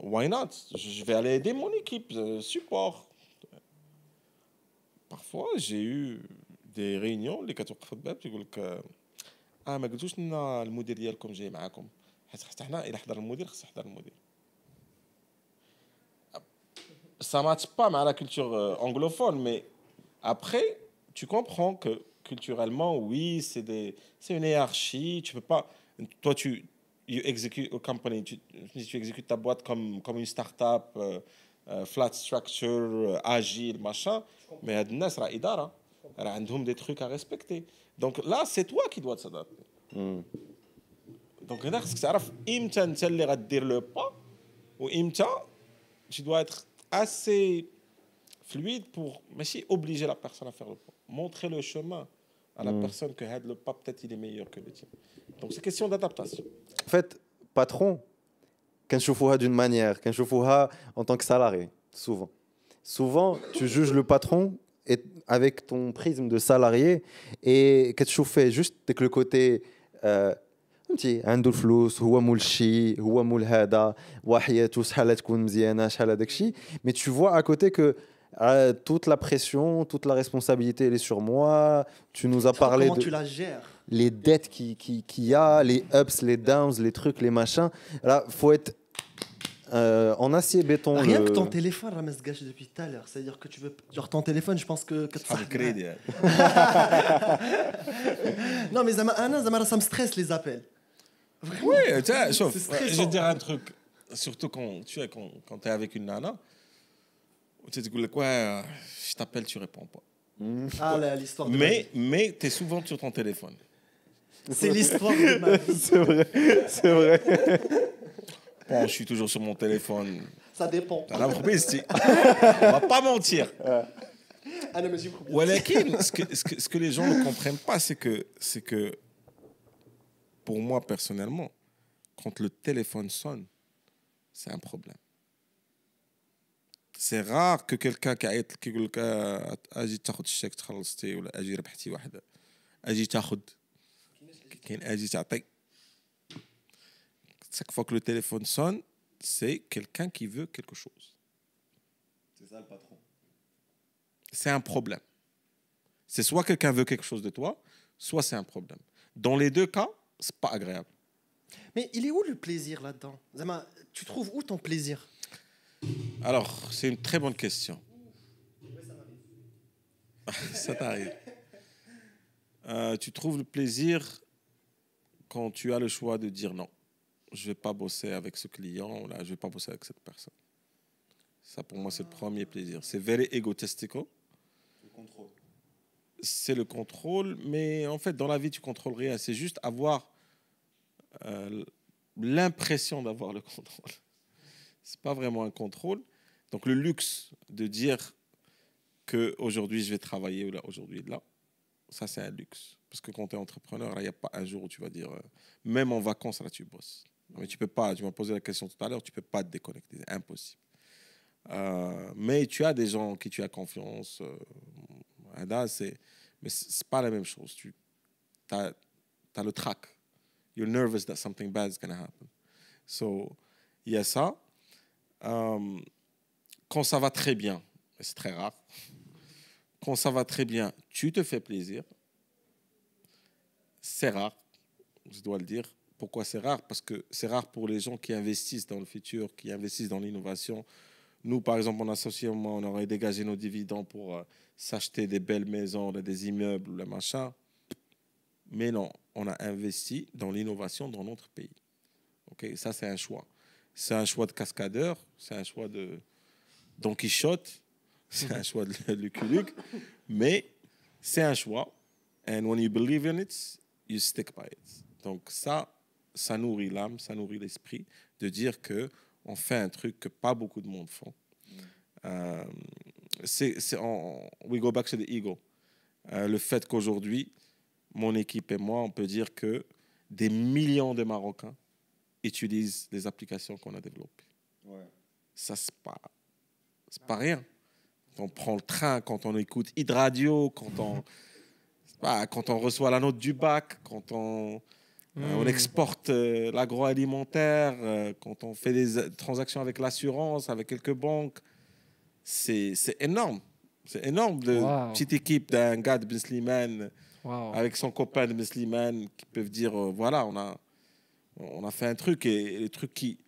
Why not? Je vais aller aider mon équipe, euh, support. Parfois, j'ai eu des réunions, les 14 fois de اه ما قلتوش لنا المدير ديالكم جاي معاكم حيت حتى حنا الى حضر المدير خص يحضر المدير ça matche pas avec la culture euh, anglophone mais après tu comprends que culturellement oui c'est des c'est une hiérarchie tu peux pas toi tu you execute a company tu, tu exécutes ta boîte comme comme une start-up euh, euh, flat structure euh, agile machin mais هاد الناس راه اداره راه عندهم des trucs à respecter donc là c'est toi qui dois t'adapter Hmm. دونك هنا خصك تعرف امتى انت اللي غدير لو با وامتى tu dois être assez fluide pour ماشي obliger la personne à faire le pas montrer le chemin à la personne que هاد le pas peut-être il est meilleur que le tien donc c'est question d'adaptation En fait, patron, كنشوفوها d'une manière, كنشوفوها en tant que salarié, souvent. Souvent, tu juges le patron et- avec ton prisme de salarié et كتشوف juste dès que le côté euh, فهمتي عنده الفلوس هو مول الشي هو مول هذا وحياته شحال تكون مزيانه شحال هذاك الشيء mais tu vois à côté que euh, toute la pression, toute la responsabilité, elle est sur moi. Tu nous as parlé Comment de tu la gères les dettes qu'il qui, qu'il y a, les ups, les downs, les trucs, les machins. Là, faut être euh, en acier béton. Rien que ton téléphone, Rames gâche depuis tout à l'heure. C'est-à-dire que tu veux. Genre ton téléphone, je pense que. Ah, hein. non, mais ça me stresse les appels. Vraiment. Oui, tu je vais dire un truc. Surtout quand tu es, quand, quand es avec une nana, tu te dis quoi, euh, je t'appelle, tu réponds pas. Ah, l'histoire Mais, mais tu es souvent sur ton téléphone. C'est l'histoire. C'est vrai. C'est vrai. Bon, je suis toujours sur mon téléphone. Ça dépend. T'as l'entreprise, tu- On va pas mentir. Ah, non, mais j'ai compris. Walakin, ce que, ce, que, ce que les gens ne comprennent pas, c'est que, c'est que, pour moi personnellement, quand le téléphone sonne, c'est un problème. C'est rare que quelqu'un qui a كيقول لك آه، اجي تاخذ الشيك تخلصتي ولا اجي ربحتي واحده اجي تاخذ كاين اجي تعطي chaque fois que le téléphone sonne c'est quelqu'un qui veut quelque chose C'est ça le patron. c'est un problème. C'est soit quelqu'un veut quelque chose de toi, soit c'est un problème. Dans les deux cas, c'est pas agréable. Mais il est où le plaisir là-dedans? Zama, tu trouves où ton plaisir? Alors, c'est une très bonne question. Ça t'arrive. Euh, tu trouves le plaisir quand tu as le choix de dire non. Je vais pas bosser avec ce client, là, je vais pas bosser avec cette personne. Ça, pour moi, c'est le premier plaisir. C'est very egotistical. Le contrôle. c'est le contrôle, mais en fait, dans la vie, tu contrôles rien. C'est juste avoir euh, l'impression d'avoir le contrôle. C'est pas vraiment un contrôle. Donc, le luxe de dire que aujourd'hui je vais travailler ou là, aujourd'hui là, ça, c'est un luxe. Parce que quand tu es entrepreneur, il n'y a pas un jour où tu vas dire, euh, même en vacances, là, tu bosses. Mais tu peux pas, tu m'as posé la question tout à l'heure, tu peux pas te déconnecter, c'est impossible. Euh, mais tu as des gens en qui tu as confiance. euh, là, c'est, mais c'est pas la même chose. Tu as, le trac. You're nervous that something bad is going to happen. So, il y a ça. Euh, quand ça va très bien, c'est très rare, quand ça va très bien, tu te fais plaisir. C'est rare, je dois le dire. Pourquoi c'est rare? Parce que c'est rare pour les gens qui investissent dans le futur, qui investissent dans l'innovation. Nous, par exemple, en association, on aurait dégagé nos dividendes pour euh, s'acheter des belles maisons, des immeubles, le machin. Mais non, on a investi dans l'innovation dans notre pays. Ok, ça c'est un choix. C'est un choix de cascadeur, c'est un choix de Don Quichotte, c'est un choix de Lucky Luke, mais c'est un choix. And when you believe in it, you stick by it. Donc ça, ça nourrit l'âme, ça nourrit l'esprit de dire que on fait un truc que pas beaucoup de monde font. Euh, c'est, we go back to the ego. Euh, le fait qu'aujourd'hui, mon équipe et moi, on peut dire que des millions de Marocains utilisent les applications qu'on a développées. Ça, c'est pas, c'est pas rien. Quand on prend le train, quand on écoute Hit Radio, quand on, pas, quand on reçoit la note du bac, quand on, euh, on exporte euh, l'agroalimentaire, euh, quand on fait des transactions avec l'assurance, avec quelques banques, c'est énorme. C'est énorme. De Wow. petite équipe d'un gars de Ben Slimane Wow. avec son copain de Ben Slimane qui peuvent dire euh, voilà, on a, on a fait un truc et, les trucs qui.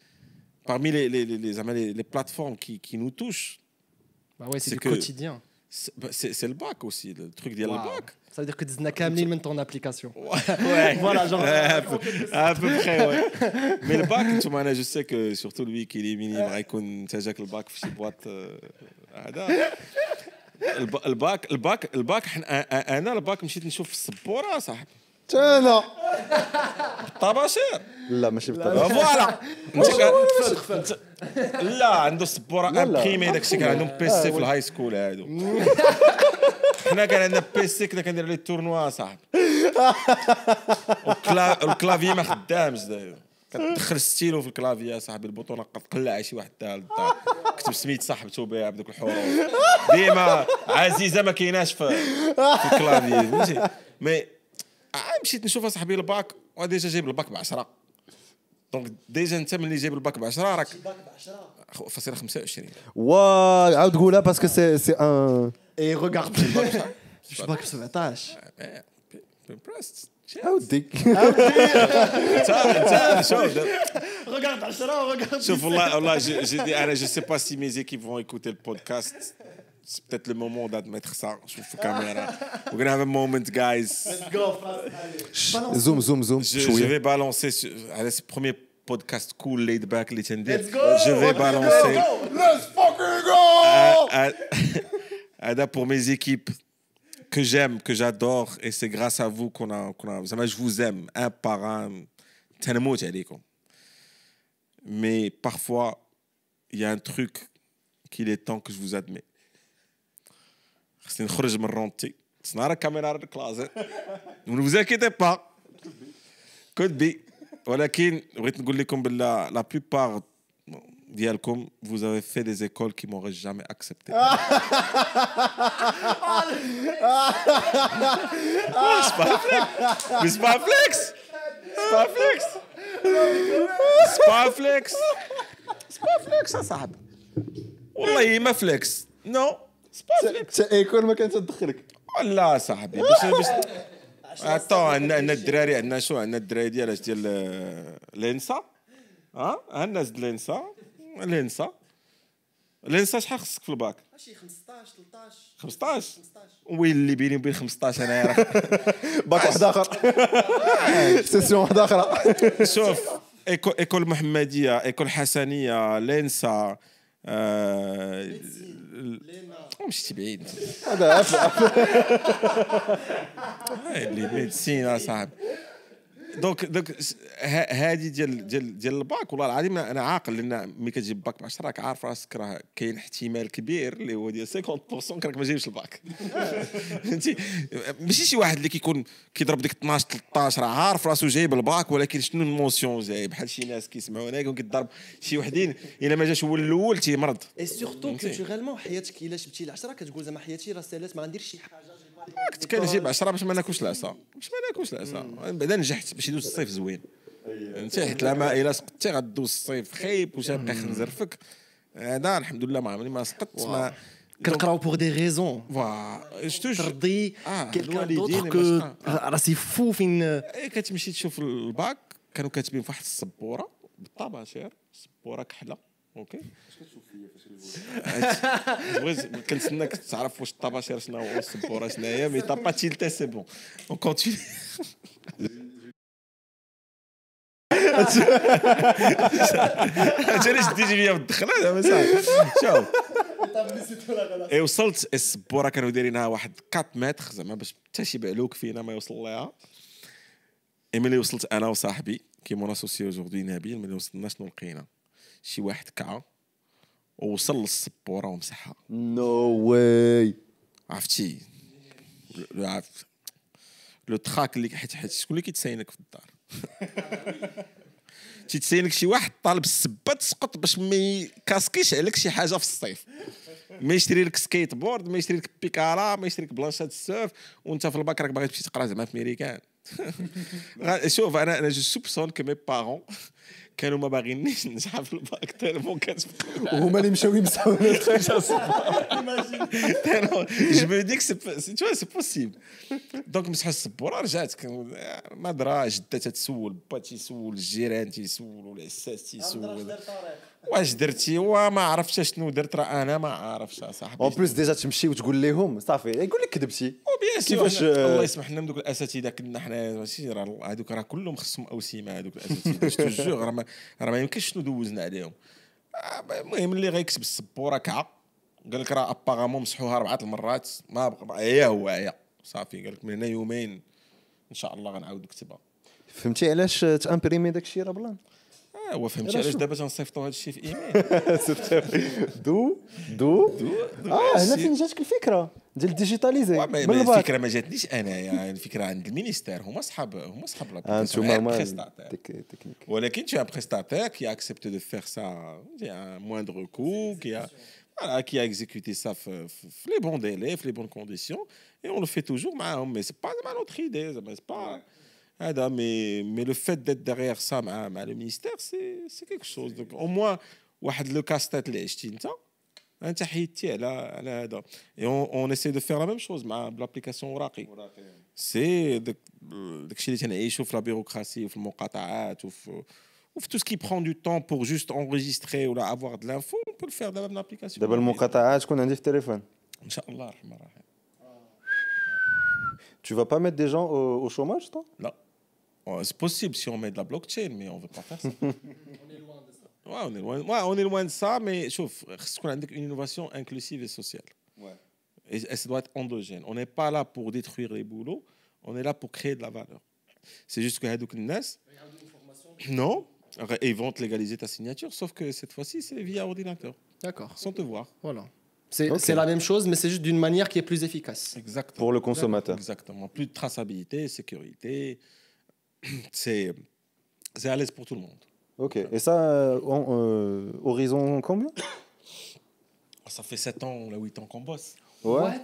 Parmi les, les, les, les, plateformes qui, qui nous touchent, Bah ouais, c'est c'est du que- quotidien. C'est le bac aussi, le truc aller Wow. le bac. Ça veut dire que Disney Kamlin met ton application. Ouais, Voilà, genre. à, peu, à peu près, ouais. Mais le bac, tu m'en as, je sais que surtout lui qui est mini, il تسجل الباك في شي آه، هذا الب- الباك الباك الباك أنا الباك مشيت نشوف في السبوره صاحبي أنا طباشير. لا ماشي بالطبع فوالا. لا عنده السبوره لا. امبريمي داك الشيء كان عندهم بيسي في الهاي سكول هادو. حنا كان عندنا بيسي كنا كندير لي تورنوا صاحبي. والكلافي ما خدامش داير كتدخل ستيلو في الكلافي صاحبي البطونه كتقلع شي واحد تاع للدار كتب سميت صاحبته بها بدوك الحروف ديما عزيزة ما كايناش في, في الكلافي فهمتي؟ مي آه، مشيت نشوف صاحبي الباك وديجا جايب الباك ب 10 دونك ديجا انت ملي جايب الباك ب 10 راك خ- فاصله 25 واو عاود قولها باسكو سي سي ان Et regarde. Je sais pas que ça va tâche. امبرست عاودي انت انت شوف Regarde, Ashra, regarde. شوف والله والله je, je dis انا je sais pas si mes équipes vont écouter le podcast c'est peut-être le moment d'admettre ça sous caméra. We're gonna have a moment, guys. Let's go. Allez, zoom, zoom, zoom. Je, vais balancer. Sur, allez, ce premier podcast cool, laid back. Let's go. Je vais Let's balancer. Go. Let's fucking go. Ada pour mes équipes que j'aime, que j'adore, et c'est grâce à vous qu'on a, qu'on a. Je vous aime un par un. Tellement Mais parfois, il y a un truc qu'il est temps que je vous admette. خصني نخرج من رونتي. خصنا صنع كاميرا على الكلازيت. من كيتي با كود بي ولكن بغيت نقول لكم بلا لا بيبار ديالكم فوز افي في دي زيكول كي موغي جامي اكسبتي سبا فليكس سبا فليكس سبا فليكس سبا فليكس اصاحبي والله ما فليكس نو. حتى ايكون ما كانت تدخلك. لا صاحبي باش باش عطا عندنا عندنا الدراري عندنا شو عندنا الدراري ديال اش ديال آه، لينسا. ها؟ الناس ديال لينسا. لينسا. لينسا شحال خصك في الباك؟ شي 15 13 15 وين اللي بيني وبين 15 انايا باك واحد آخر. سيسيون واحدة أخرى شوف ايكول إيكول محمدية إيكول حسنية لينسا آه Missibeiros. Aa, ele, sim, sabe? دونك دونك س- ه- هادي ديال ديال ديال الباك والله العظيم أنا عاقل لأن ملي كتجيب باك ب 10 راك عارف راسك راه كاين احتمال كبير اللي هو ديال 50% كانك ما جايبش الباك. فهمتي؟ ماشي شي واحد اللي كيكون كيضرب ديك 12 13 راه عارف راسو جايب الباك ولكن شنو الموسيون جايب؟ بحال شي ناس كيسمعونا يكون كيضرب شي وحدين إلا ما جاش هو الأول تيمرض. اي سورتو فهمتي؟ كولتوريلمون حياتك إلا جبتي العشرة كتقول زعما حياتي راه سالات ما غنديرش شي حاجة. كنت كنجيب 10 باش ما ناكلش العصا. باش ما ناكلش العصا. بعدا نجحت باش يدوز الصيف زوين. فهمتي حيت لا ما الا سقطتي غدوز الصيف خايب غنبقى خنزر فيك هذا الحمد لله ما عمري ما سقطت ما كنقراو بوغ دي تو ترضي آه، كيلكان دوطخ كو راه سي فو فين؟ اي كتمشي تشوف الباك كانوا كاتبين في واحد السبورة بالطباشير سبورة كحلة. أوكي بغيت كنتسناك تعرف واش الطباشير شنو هو السبوره شنو هي مي طا با تيلتي سي بون اون كونتيني انت علاش ديتي فيا بالدخله دابا صافي شوف اي وصلت السبوره كانوا دايرينها واحد 4 متر زعما باش حتى شي بعلوك فينا ما يوصل ليها اي ملي وصلت أنا وصاحبي كي مون اسوسي اوجوردي نبيل ملي وصلنا شنو لقينا شي واحد كعا ووصل للسبورة ومسحها. نو واي عرفتي؟ لو- عرفت لو تراك اللي حيت حيت شكون اللي كيتساينك في الدار؟ تيتساينك شي واحد طالب السبة تسقط باش ما يكاسكيش عليك شي حاجة في الصيف. ما يشري لك سكيت بورد ما يشري لك بيكارا ما يشري لك بلانشات السيرف وانت في الباك راك باغي تمشي تقرا زعما في ميريكان شوف أنا أنا جو سوبسون كو مي بارون كانوا ما باغينيش نجحفلوا باكثر ممكن وهما اللي مشاو يمسحوا جو مي ديك سي تو سي بوسيبل دونك مسحوا السبوره رجعت ما درا جدتها تسول با تيسول الجيران تيسول والعساس تيسول واش درتي؟ وما عرفتش شنو درت راه أنا ما عارفش اصاحبي اون بليس ديجا تمشي وتقول لهم صافي يقول لك كذبتي وبيان سور كيفاش، الله يسمح لنا من دوك الأساتذة كنا حنا ماشي راه هذوك راه كلهم خصهم أوسيمة هذوك الأساتذة. جو راه ما راه ما يمكنش شنو دوزنا عليهم. المهم اللي غيكتب السبوره كعه قال لك راه ابارامون مسحوها أربعة المرات. ما بقى هي هو هي. صافي قال لك من هنا يومين. إن شاء الله غنعاود نكتبها. فهمتي علاش تامبريمي داك الشيء راه بلان اه هو فهمتي راه علاش شوف. دابا تنصيفطوا هذا الشيء في ايميل دو دو اه هنا ماشي. فين جاتك الفكره ديال ديجيتاليزي ما- من ما الباك الفكره ما جاتنيش انا يعني الفكره عند المينيستير هما صحاب هما صحاب لابليكاسيون انتم غير ما بريستاتير. تك- تكنيك Voilà, tu as un prestataire qui a accepté de faire ça à un moindre coût, qui a, voilà, qui a exécuté ça f- f- f- les bons délais, f- les bonnes conditions, et on le fait toujours, معاهم. mais c'est pas زعما notre idée, زعما c'est pas. هذا Ah, mais, mais le fait d'être derrière ça, le ministère, c'est quelque chose. Donc, au moins, le casse-tête, hein, et on, on essaie de faire la même chose avec l'application Oraqi. C'est la bureaucratie, tout ce qui prend du temps pour juste enregistrer ou avoir de l'info, on peut le faire dans l'application. D'abord, le Mokata'a, qu'on a dit au téléphone? Inch'Allah, Tu vas pas mettre des gens au, au chômage, toi? Non. C'est possible si on met de la blockchain, mais on ne veut pas faire ça. on est loin de ça. Ouais, on, est loin, ouais, on est loin de ça, mais chauffe, qu'on a une innovation inclusive et sociale. Ouais. Et, ça doit être endogène. On n'est pas là pour détruire les boulots, on est là pour créer de la valeur. C'est juste que Hadouk Ness. Non, ils vont te légaliser ta signature, sauf que cette fois-ci, c'est via ordinateur. D'accord. Sans te voir. Voilà. C'est la même chose, mais c'est juste d'une manière qui est plus efficace. Exactement. Pour le consommateur. Exactement. Plus de traçabilité, sécurité. C'est c'est à l'aise pour tout le monde. Ok. Et ça, euh, en- euh, horizon combien Ça fait 7 ans, là 8 ans qu'on bosse. Ouais.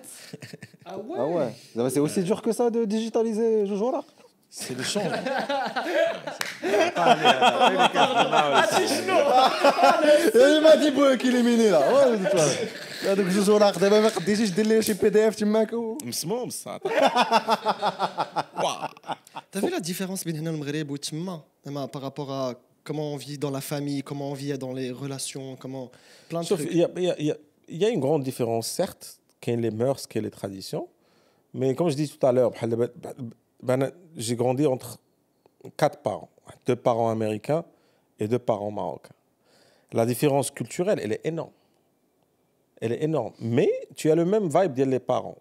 Ah ouais, Ah ouais. Ça va, C'est aussi dur que ça de digitaliser Jojo Rack C'est le changement. Il m'a dit بوك éliminé là. Ouais, هذوك جوج وراق دابا ما قديتيش دير لي شي بي دي اف تماك و- مسموم الساطع. T'as vu la différence hein, par rapport à comment on vit dans la famille, comment on vit dans les relations, comment plein de Sauf, trucs. Il y, a une grande différence, certes, qu'il y les mœurs, qu'il y les traditions, mais comme je dis tout à l'heure, bah, bah, bah, j'ai grandi entre quatre parents, deux parents américains et deux parents marocains. La différence culturelle, elle est énorme. Elle est énorme. Mais tu as le même vibe des parents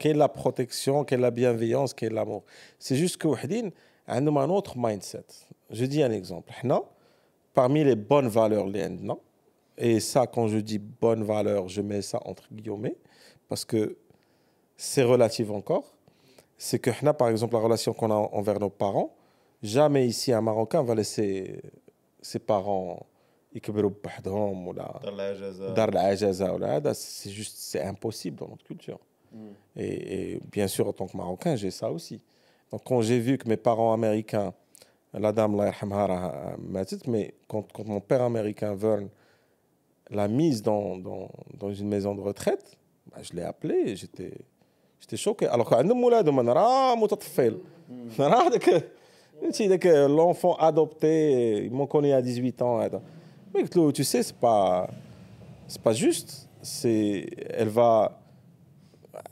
qu'est la protection, qu'est la bienveillance, qu'est l'amour? C'est juste que Wahdin a un autre mindset. Je dis un exemple. Parmi les bonnes valeurs, et ça, quand je dis bonnes valeurs, je mets ça entre guillemets, parce que c'est relatif encore, c'est que par exemple, la relation qu'on a envers nos parents, jamais ici un Marocain va laisser ses parents c'est juste c'est impossible dans notre culture Mm. Et, bien sûr, en tant que Marocain, j'ai ça aussi. Donc, quand j'ai vu que mes parents américains, la dame, euh, m'a dit, mais quand, mon père américain veut la mise dans, dans, dans une maison de retraite, bah, je l'ai appelé j'étais j'étais choqué. Alors qu'à nous, mm. l'enfant adopté, ils m'ont connu à 18 ans. Mais tu sais, c'est pas, c'est pas juste. C'est, elle va,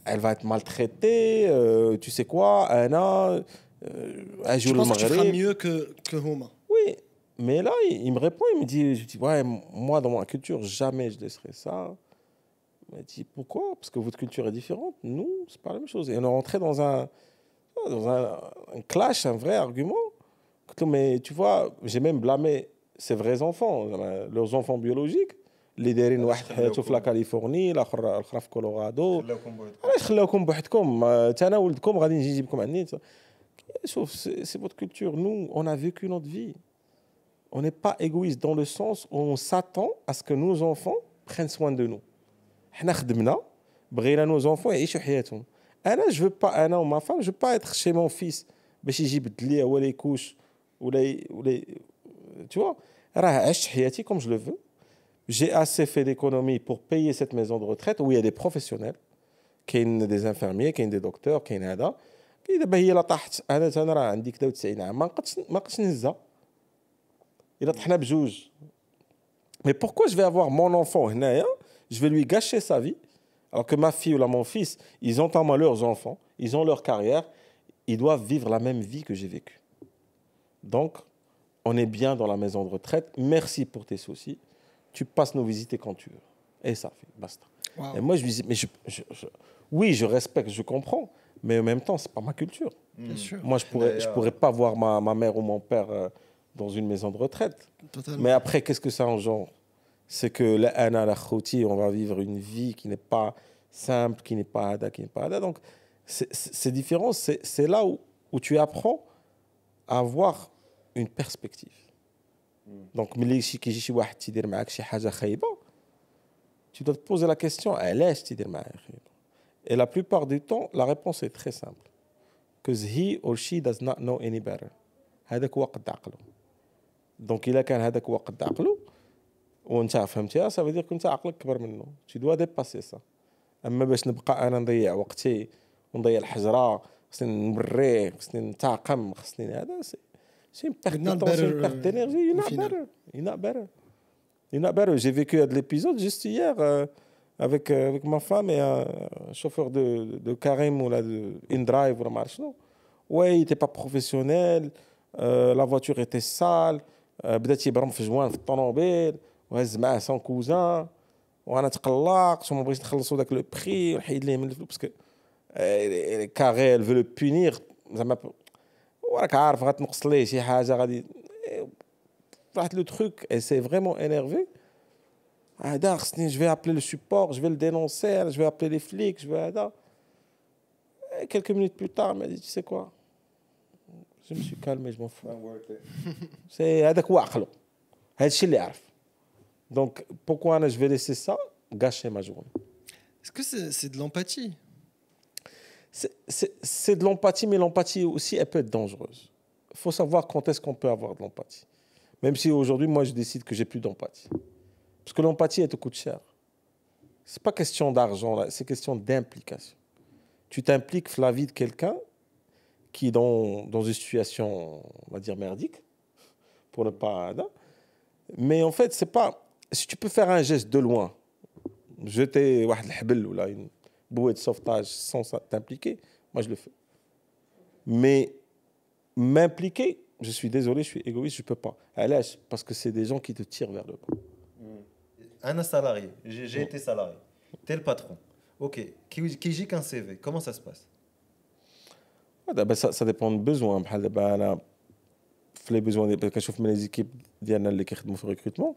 elle va être maltraitée. euh, tu sais quoi, un an, euh, un Je jour le pense que tu feras mieux que, que Homa. Oui, mais là, il, il me répond, il me dit, je dis, ouais, moi, dans ma culture, jamais je laisserai ça. Il m'a dit, pourquoi? Parce que votre culture est différente. Nous, c'est pas la même chose. Et on est rentré dans un, dans un, un clash, un vrai argument. Mais tu vois, j'ai même blâmé ses vrais enfants, leurs enfants biologiques. اللي دايرين واحد حياته في لا كاليفورني الاخر الاخر في كولورادو علاش خلاوكم بوحدكم ما- تا انا ولدكم غادي نجي نجيبكم عندي شوف سي سي votre culture nous on a vécu notre vie on n'est pas égoïste dans le sens où on s'attend à ce que nos enfants prennent soin de nous حنا خدمنا بغينا nos enfants يعيشوا حياتهم انا je veux pas انا وما femme je veux pas être chez mon fils باش يجي يبدل ليا ولا يكوش ولا ي- ولا ي- tu vois راه عشت حياتي comme je le veux j'ai assez fait d'économies pour payer cette maison de retraite où il y a des professionnels كاين des infirmiers كاين des docteurs كاين هذا كاين دابا هي لا طاحت انا انا راه عندي كذا 90 عام ما نقدش ما نقدش نهزها الا طحنا بجوج mais pourquoi je vais avoir mon enfant هنايا je vais lui gâcher sa vie alors que ma fille ou là, mon fils ils ont en moi leurs enfants ils ont leur carrière ils doivent vivre la même vie que j'ai vécu donc on est bien dans la maison de retraite merci pour tes soucis tu passes nous visiter quand tu veux et ça fait basta et moi, je lui dis, mais je, je- je- oui, je respecte, je comprends, mais en même temps, c'est pas ma culture. Bien sûr. Moi, je pourrais, je pourrais pas voir ma, ma mère ou mon père euh, dans une maison de retraite. Totalement. Mais après, qu'est-ce que ça engendre? C'est que là, Anna, la Khouti, on va vivre une vie qui n'est pas simple, qui n'est pas Ada, qui n'est pas Ada. Donc, différent. C'est c'est là où, où tu apprends à avoir une perspective. Donc, ملي شي كيجي شي واحد تيدير معاك شي حاجة خايبه tu dois te poser la question علاش تيدير معايا خايبه Et la plupart du temps, la réponse est très simple. Because he or she does not know any better. هذاك وقت عقله. دونك الا كان هذاك وقت عقله وانت فهمتيها veut dire كنت عقلك كبر منه. Tu dois dépasser ça. اما باش نبقى أنا نضيع وقتي ونضيع الحجره خصني نبري خصني نتعقم خصني هذا سي سي une perte de You're not temps, c'est une better, perte euh, d'énergie. You're au not final. better. You're not better. You're not better. J'ai vécu de l'épisode juste hier euh, avec, euh, avec ma femme et un chauffeur de, de Karim ou là, de InDrive ou la marche. Non. Ouais, il n'était pas professionnel. euh, la voiture était sale. euh, بدات يبرم في جوان في الطوموبيل وهز معاه سون كوزان وانا تقلقت وما بغيتش نخلصوا داك لو بري ونحيد ليه من الفلوس باسكو كاري elle veut le punir زعما وراك عارف غتنقص ليه شي حاجه غادي واحد لو تروك et c'est vraiment énervé هذا خصني je vais appeler le support je vais le dénoncer je vais appeler les flics je vais هذا Et quelques minutes plus tard il m'a dit tu sais quoi je me suis calmé je m'en fous c'est هذاك هو عقله هذا الشيء اللي يعرف donc pourquoi انا je vais laisser ça gâcher ma journée Est-ce que c'est c'est de l'empathie c'est de l'empathie, mais l'empathie aussi, elle peut être dangereuse. Il faut savoir quand est-ce qu'on peut avoir de l'empathie. Même si aujourd'hui, moi, je décide que j'ai plus d'empathie. Parce que l'empathie, elle te coûte cher. C'est pas question d'argent, c'est question d'implication. Tu t'impliques, Flavie, de quelqu'un qui est dans, une situation, on va dire, merdique, pour ne pas... Hein. Mais en fait, c'est pas... Si tu peux faire un geste de loin, jeter une bouée de sauvetage sans t'impliquer, moi je le fais. Mais m'impliquer, je suis désolé, je suis égoïste, je ne peux pas. Parce que c'est des gens qui te tirent vers le bas. Un salarié, j'ai été salarié, t'es le patron. Ok, qui, qui j'ai qu'un CV, comment ça se passe? Ça, ça dépend du besoin. Les besoins, quand je fais les équipes il y a un qui le recrutement,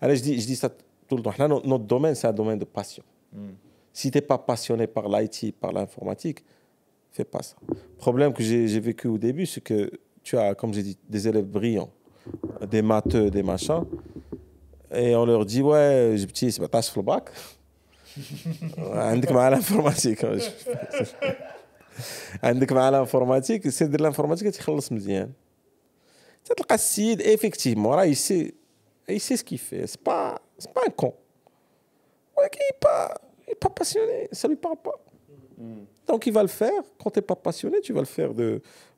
c'est pour ça que je, allez, je, dis, je dis ça tout le temps. Là, no- notre domaine, c'est un domaine de passion. Si tu n'es pas passionné par l'IT, par l'informatique, fais pas ça. Le problème que j'ai j'ai vécu au début, c'est que tu as, comme j'ai dit, des élèves brillants, des matheux, des machins. et on leur dit ouais جبتي 17 في الباك عندك مع الانفورماتيك عندك مع الانفورماتيك سير دير الانفورماتيك تيخلص مزيان تلقى السيد ايفيكتيفمون راه يسي يسي سكي في سي با سي با ان كون ولكن با pas passionné, ça lui parle pas. Donc il va le faire. Quand tu n'es pas passionné, tu vas le faire de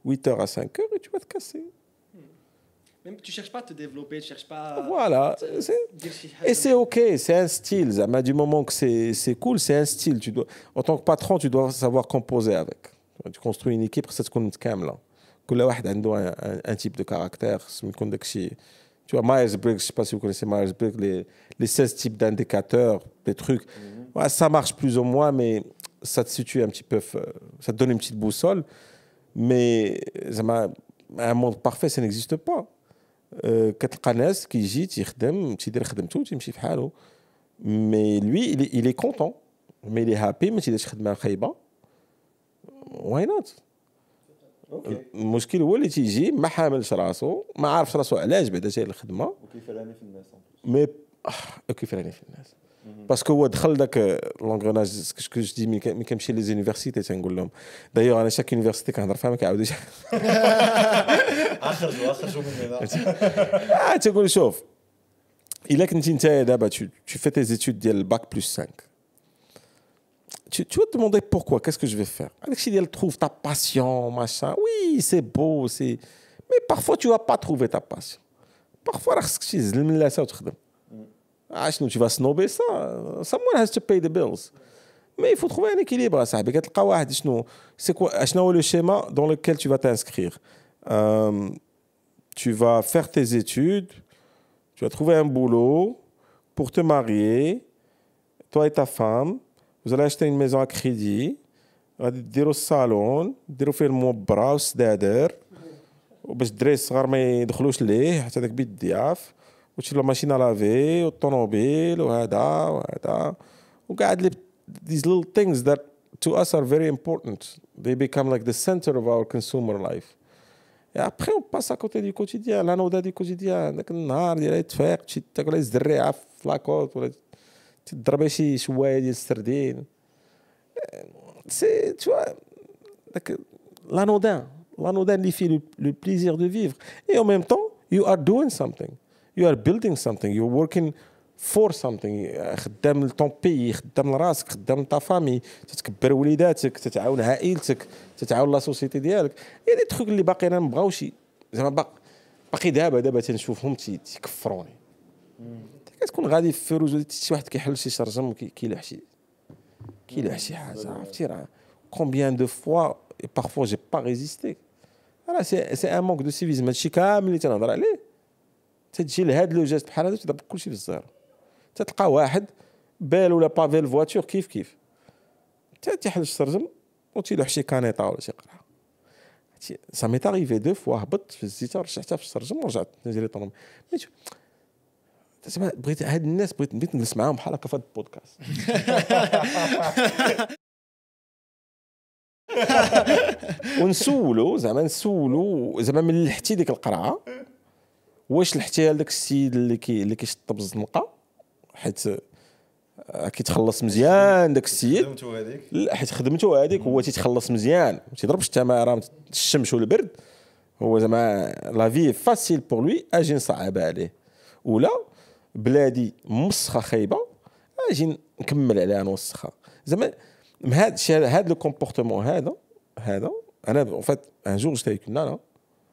8h à 5h et tu vas te casser. Même tu cherches pas à te développer, tu cherches pas à Voilà. c'est- dire si- Et c'est OK, c'est un style. Zama, Du moment que c'est c'est cool, c'est un style. Tu dois, en tant que patron, tu dois savoir composer avec. Tu construis une équipe, ça تكون متكاملة. كل واحد عنده un, un, un type de caractère. سمي يكون داك الشيء. Tu vois, Myers-Briggs, je sais pas si vous connaissez Myers-Briggs, les, les 16 types d'indicateurs, des trucs. Ouais, ça marche plus ou moins, mais ça te situe un petit peu, euh, ça te donne une petite boussole. Mais زعما, un monde parfait, ça n'existe pas. Euh, كتلقى ناس كيجي تيخدم تيدير خدمته تيمشي في حاله مي لوي il est- il est content مي il est happy ما تيديرش خدمه خايبه واي المشكل هو اللي تيجي ما حاملش راسو ما عارفش راسو علاش بعدا جاي الخدمه وكيف راني في الناس مي آه، كيف راني في الناس؟ باسكو هو دخل داك لونغروناج سكو جو دي كنمشي لي زونيفرسيتي تنقول لهم. دايوغ أنا شاك يونيفرسيتي كنهضر فيها ما كيعاودوش. اخرجوا اخرجوا من هنا. chauffe. Il a qu'une d'abord, tu, tu fais tes études dès le bac plus 5. tu, vas te demander pourquoi, qu'est-ce que je vais faire? Alexis, elle trouve ta passion, machin. Oui, c'est beau, c'est... Mais parfois, tu ne vas pas trouver ta passion. Parfois, ah, tu vas snober ça. Someone has to pay the bills. Mais il faut trouver un équilibre, à ça. C'est quoi? Ah, le schéma dans lequel tu vas t'inscrire euh, Tu vas faire tes études, tu vas trouver un boulot pour te marier, toi et ta femme. Vous allez acheter une maison à crédit, غادي ديروا الصالون ديروا فيه الموبرة والسدادر وباش الدراري الصغار ما يدخلوش ليه حتى داك بيت الضياف وتشري له ماشينه لافي والطوموبيل وهذا وهذا. وقاعد لي these little things that to us are very important. They become like the center of our consumer life. Et après, on passe à côté du quotidien, l'anodin du quotidien. داك النهار ديال تفيق تمشي تاكل الزريعه في لاكوت ولا تضربها شي شوايه ديال السردين. سي تو داك لانودان لانودان اللي فيه لو بليزير دو فيفر اي أو ميم طون يو ار دوين سامثينغ يو ار بيلدينغ سامثينغ يو وركين فور سامثينغ خدام لطون بي خدام لراسك خدام لتا فامي. تتكبر وليداتك تتعاون عائلتك تتعاون لا سوسيتي ديالك. اي دي تخوك اللي باقي أنا مبغاوش زعما باقي دابا دابا تنشوفهم تيكفروني كتكون غادي في فيروز ولا شي واحد كيحل شي شرجم كيلوح شي كيلوح شي حاجة عرفتي؟ راه de fois et parfois j'ai pas résisté. راه سي سي ان مونك دو سيفيزم هادشي كامل اللي تنهضر عليه. تجي لهاد لو جيست بحال هذا تضرب كلشي في الزهر. تلقى واحد بال ولا بافي الفواتور كيف كيف؟ تا تيحل الشرجم وتيلوح شي كانيطا ولا شي قرعه سا ميت اريفي دو فوا هبطت في الزيته رشحتها في الشرجم ورجعت نجري طرم تسمع بغيت هاد الناس بغيت بغيت نجلس معاهم بحال هكا في هاد البودكاست. ونسولو زعما نسولو زعما من لحتي ديك القرعه واش لحتيها لذاك السيد اللي كي اللي كيشطب الزنقه حيت آه، كيتخلص مزيان داك السيد. خدمتوا هذيك لا حيت خدمته هذيك هو تيتخلص مزيان ما تيضربش التماره الشمس والبرد. هو زعما لا في فاسيل بور لوي أجي نصعبها عليه. ولا بلادي مسخه خايبه اجي نكمل عليها نوسخها زعما هذا الشيء هذا لو كومبورتمون هذا هذا انا en fait un jour j'étais avec une nana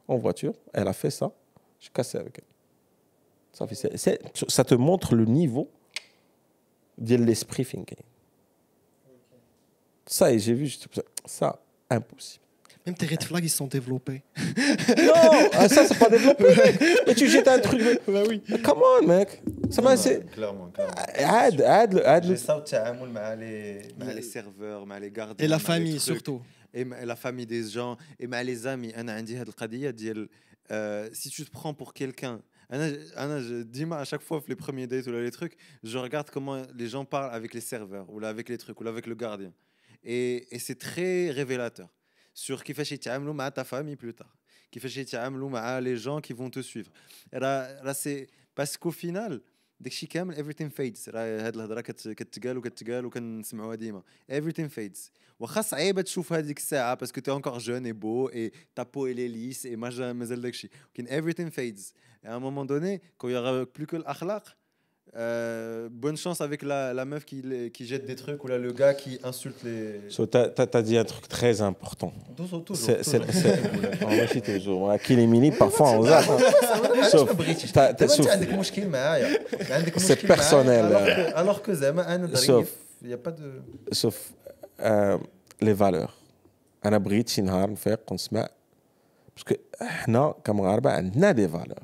en voiture elle a fait ça je cassé avec elle ça fait c'est- c'est- ça te montre le niveau de l'esprit thinking ça, et j'ai vu, j'étais comme ça, ça, impossible. Même tes red flags, ils sont développés. Non, ah, ça, c'est pas développé, mec. Mais tu jettes un truc. mais- bah oui. mais Come on, mec. Ça m'a c'est. كلارمون كلارمون عاد عاد عاد جيساو التعامل مع لي مع les serveurs مع les gardiens Et la مع les famille, trucs. surtout. et ma- la famille des gens et مع les amis انا عندي هذه القضيه ديال euh, si tu te prends pour quelqu'un انا انا je- ديما à chaque fois في les premiers dates ou là, les trucs je regarde comment les gens parlent avec les serveurs ou là avec les trucs ou là avec le gardien et, et c'est très révélateur sur كيفاش يتعاملوا مع ta famille plus tard كيفاش يتعاملوا مع les gens qui vont te suivre راه راه c'est parce qu'au final داكشي كامل everything fades راه هاد الهضره كت- كتقال وكتقال وكنسمعوها ديما everything fades واخا صعيبه تشوف هذيك الساعه باسكو تي انكور جون اي بو اي تا بو الي ليس اي ماجا مازال داكشي ولكن everything fades à un moment donné quand il y aura plus que الاخلاق euh, bonne chance avec la, la meuf qui, les- qui jette des trucs ou là le gars qui insulte les So, t'as, t'as- t'as dit un truc très important. toujours toujours, C'est, c'est, toujours. c'est, on va citer toujours. À Kilimini, parfois on zappe. علاش شوف، ما بغيتيش تا- تا- دابا انت شوف. عندك مشكل معايا عندك سي مشكل بيرسونيل. الوغ كو زعما انا ظريف شوف. يا با دو Sauf euh, les valeurs. انا بغيت شي نهار نفيق ونسمع باسكو حنا كمغاربه عندنا دي فالور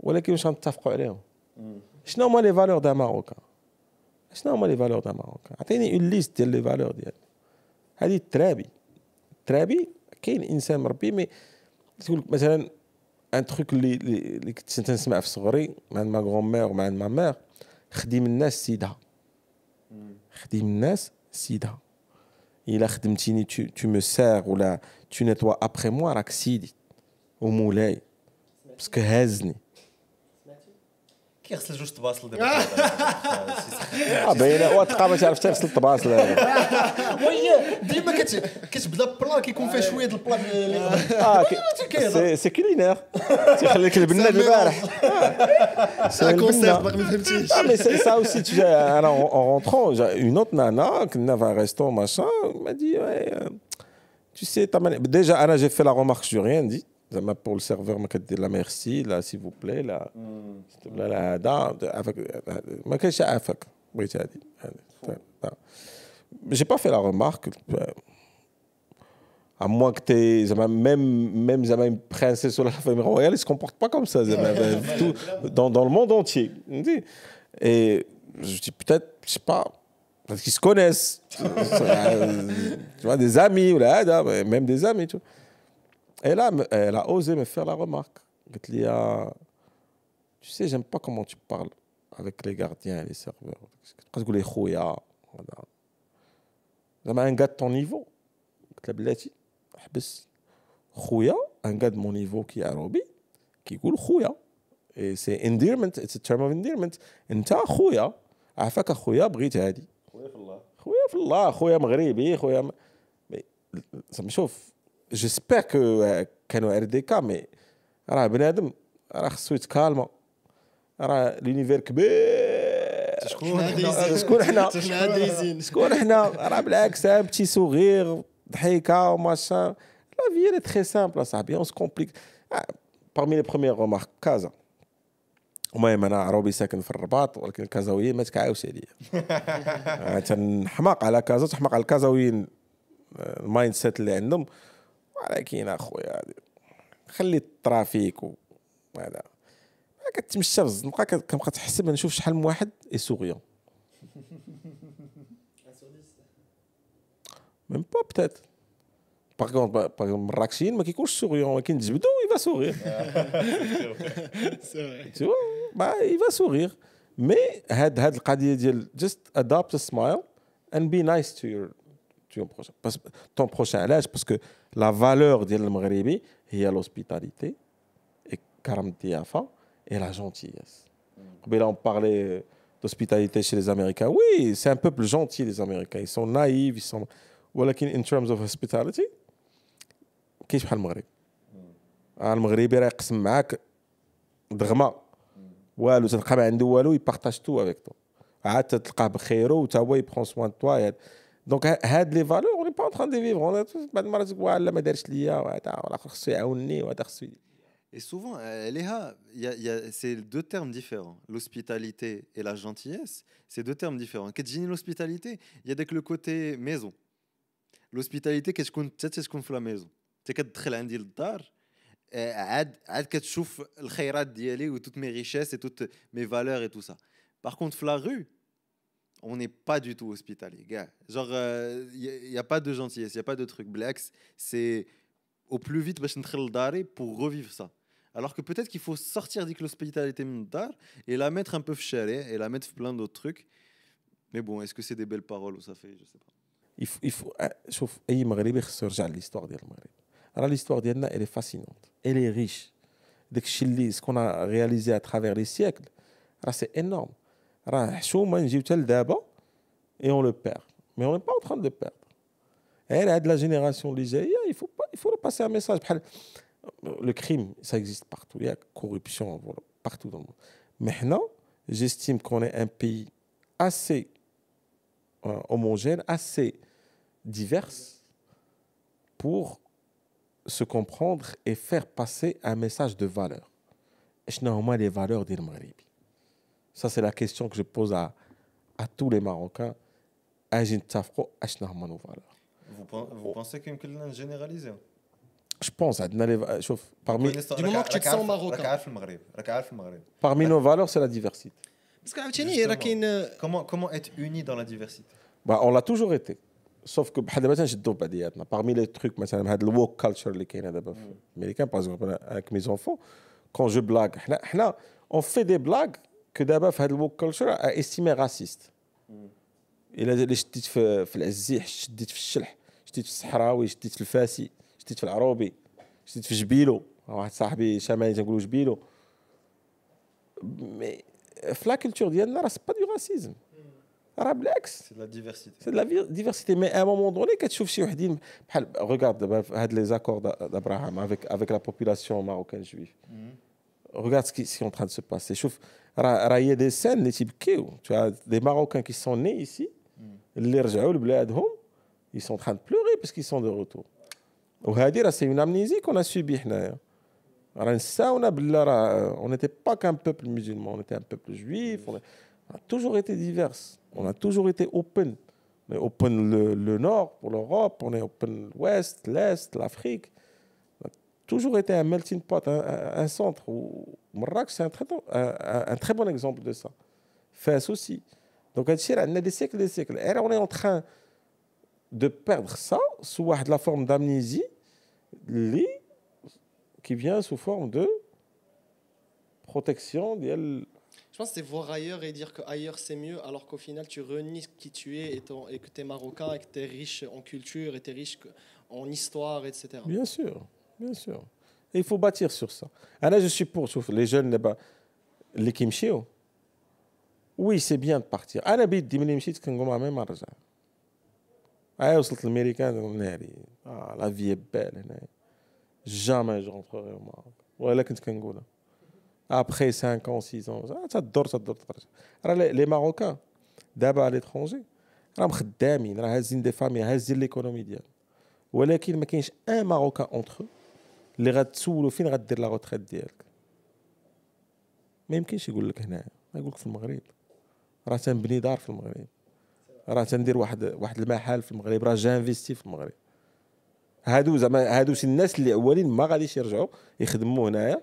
ولكن واش غنتفقوا عليهم شنو هما لي فالور دا ماروكان شنو هما لي فالور دا ماروكان عطيني اون ليست ديال لي فالور ديال هذه الترابي الترابي كاين انسان مربي مي تقول مثلا ان تروك اللي اللي كنت تنسمع في صغري مع ما غون مير ومع ما مير خديم الناس سيدها خديم الناس سيدها الا خدمتيني تو تو مو سير ولا تو نيتوا ابخي موا راك سيدي ومولاي باسكو هازني كيغسل جوج طباصل دابا اه باينه وتلقى ما تعرف تغسل الطباص وي ديما كت- كتبدا بلا كيكون فيها شويه د البلا اللي اه سي سي كولينير تيخليك البنات البارح سي كونسيرت البنة. باقي ما فهمتيش Ah, mais c'est ça aussi, tu sais, alors, en, en rentrant, j'ai une autre nana, qui avait un resto, machin, m'a dit, ouais, euh, tu sais, ta mani- Déjà, Anna, j'ai fait la remarque, je n'ai rien dit. Ça m'a pour le serveur, m'a dit la merci, là, s'il vous plaît, là. s'il te plaît, là, là, avec, ما كانش عافاك بغيت هذه هذه. لا. j'ai pas fait la remarque euh, à moins que t'aies زعما même même زعما une princesse ou la famille royale ils se comportent pas comme ça زعما tout dans, dans le monde entier فهمتي et je dis peut-être je sais pas parce qu'ils se connaissent tu vois des amis ou là هذا même des amis tu vois Et là elle a osé me faire la remarque. قالت لي آه، tu sais j'aime pas comment tu parles avec les gardiens et les serveurs. تقول لي خويا هذا زعما ان قاد طون نيفو قلت له بلاتي حبس خويا ان قاد مون نيفو كي عروبي كيقول خويا سي انديرمنت اتس تيرم اوف انديرمنت انت خويا عافاك اخويا بغيت هادي خويا في الله خويا في الله خويا مغربي خويا م... شوف جيسبيغ كو كانوا ار دي كا مي راه بنادم راه خصو يتكالما راه لونيفير كبير شكون شكون حنا شكون حنا راه بالعكس بتي سوغير ضحيكه وماشان لا في est très simple اصاحبي complique. Ah, parmi les premières remarques كازا المهم أنا عروبي ساكن في الرباط ولكن الكازاويين ما تكعاوش عليا. آه، تنحماق على كازا تحماق على الكازاويين آه، المايند سيت اللي عندهم. ولكن أخويا خلي الترافيك وهذا كتمشى في الزنقه كنبقى تحسب نشوف شحال من واحد سوغيون. ميم با بتات باغ كونت باغ المراكشيين ما كيكونش سوغيون ولكن تجبدو يفا سوغيغ تو ما يفا سوغيغ مي هاد هاد القضية ديال جست ادابت سمايل اند بي نايس تو يور your to your prochain parce ton prochain علاش parce que la valeur ديال المغربي هي l'hospitalité et كرم الضيافه et la gentillesse قبيله on parlait d'hospitalité chez les américains oui c'est un peuple gentil les américains ils sont naïfs ils sont ولكن in terms of hospitality كاينش بحال المغرب آه، المغربي راه يقسم معاك دغما والو تلقى ما عنده والو يبارطاج تو افيك تو عاد تلقاه بخيرو وتا هو يبخون سوان توا دونك هاد لي فالور اوني با اون دي فيفر بعد المرات تقول واه لا ما دارش ليا وهذا والاخر خصو يعاونني وهذا خصو يدير. Et souvent, euh, Léa, il y a- il y a- c'est deux termes différents. L'hospitalité et la gentillesse, c'est deux termes différents. Quand je dis l'hospitalité, il y a dès que le côté maison. L'hospitalité, qu'est-ce qu'on qu'est-ce qu'on fait à la maison Tu كتدخل عندي للدار آه، عاد عاد كتشوف الخيرات ديالي و toutes mes richesses et toutes mes valeurs et tout ça. Par contre, في la rue, on n'est pas du tout hospitalier, gars. Genre, il n'y a, pas de gentillesse, il n'y a pas de truc. Blacks, c'est au plus vite باش ندخل لداري pour revivre ça. Alors que peut-être qu'il faut sortir de l'hospitalité من الدار et la mettre un peu في الشارع et la mettre في plein d'autres trucs. Mais bon, est-ce que c'est des belles paroles ou ça fait, je sais pas. Il faut, il faut, آه، شوف اي مغربي خصو يرجع لليستوار ديال المغرب راه ليستوار ديالنا elle est fascinante elle est riche داك الشيء اللي سكون رياليزي à travers les siècles راه سي انورم راه حشومه نجيو حتى لدابا et on le perd mais on n'est pas en train de le perdre غير هاد لا جينيراسيون اللي جايه il faut pas il faut leur passer un message بحال le crime ça existe partout il y a corruption voilà, partout dans le monde mais حنا j'estime qu'on est un pays assez euh, homogène assez divers pour se comprendre et faire passer un message de valeur. شنو هما les valeurs ديال المغربي Ça, c'est la question que je pose à, à tous les Marocains. Vous, oh. pensez qu'il y a une généralisation hein? je pense, parmi... Du moment que tu te sens marocain. Parmi nos valeurs, c'est la diversité. Parce euh, comment, comment être uni dans la diversité? Bah, On l'a toujours été. Sauf que, bah, parmi les trucs, le woke culture mm. américain, par exemple, avec mes enfants, quand je blague, on fait des blagues كو دابا في هذا الوك كلتشر استيمي راسيست الا شديت في, في العزيح شديت في الشلح شديت في الصحراوي شديت في الفاسي شديت في العروبي شديت في جبيلو واحد صاحبي شمالي تنقولوا جبيلو مي في لا ديالنا راه سي با دو راسيزم راه بالعكس سي لا ديفيرسيتي سي لا ديفيرسيتي مي ا مومون دوني كتشوف شي وحدين بحال ريغارد دابا هاد لي زاكور دابراهام افيك افيك لا بوبولاسيون ماروكان جويف regarde ce qui, est en train de se passer. Chouf, railler des scènes, les types tu as des Marocains qui sont nés ici, hmm. ils sont en train de pleurer parce qu'ils sont de retour. C'est une amnésie qu'on a subie. Euh, on n'était pas qu'un peuple musulman, on était un peuple juif, on a toujours été divers, on a toujours été open. On est open le nord pour l'Europe, on est open l'ouest, l'est, l'Afrique toujours été un melting pot, un, centre. Où Marrakech, c'est un très, bon exemple de ça. Fès aussi. Donc, on a des siècles des siècles. Et là, on est en train de perdre ça sous la forme d'amnésie qui vient sous forme de protection. Je pense que c'est voir ailleurs et dire que ailleurs c'est mieux, alors qu'au final tu renies qui tu es et, et que tu es marocain et que tu es riche en culture et tu es riche en histoire, etc. Bien sûr, bien sûr. Et il faut bâtir sur ça. Ah, Là, je suis pour, sauf les jeunes là-bas, les kimchio. Oui, c'est bien de partir. انا بيدي ملي مشيت كنقول مع ما نرجع. اي وصلت للامريكان نقول ناري اه لا في بال هنا. جامي جو رونتري au Maroc. ولا كنت كنقولها. Après 5 ans, 6 ans, ah, تدور تدور ترجع. راه لي لي ماروكان دابا على ليترونجي راهم خدامين راه هازين دي فامي هازين ليكونومي ديالهم. ولكن ما كاينش ان ماروكان اونتر اللي غتسولو فين غدير لا روتريت ديالك؟ ما يمكنش يقول لك هنا يقول لك في المغرب. راه تنبني دار في المغرب. راه تندير واحد واحد المحل في المغرب راه جانفيستي في المغرب. هادو زعما هادو شي الناس اللي أولين ما غاديش يرجعوا يخدموا هنايا.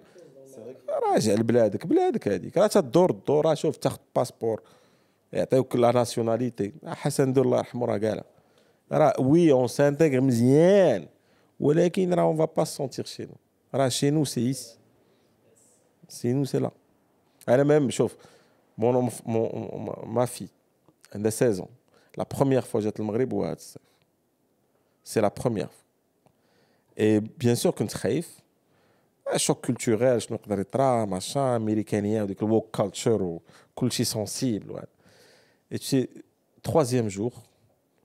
راجع لبلادك بلادك هذيك راه تدور الدور راه شوف تاخذ باسبور يعطيوك لا ناسيوناليتي حسن دور الله يرحمه راه قالها. راه وي اون سانتيغ مزيان. ولكن راه اون فا با سونتير شي نو راه شي نو سي ايسي سي نو سي لا انا ميم شوف مون مون ما في عندها 16 ans لا بروميير فوا جات المغرب هو هاد الصيف سي لا بروميير فوا اي بيان سور كنت خايف شوك كولتوريل شنو يقدر يطرا ماشان امريكانيه وديك الووك كالتشر وكلشي سونسيبل وهذا اي تشي troisième jour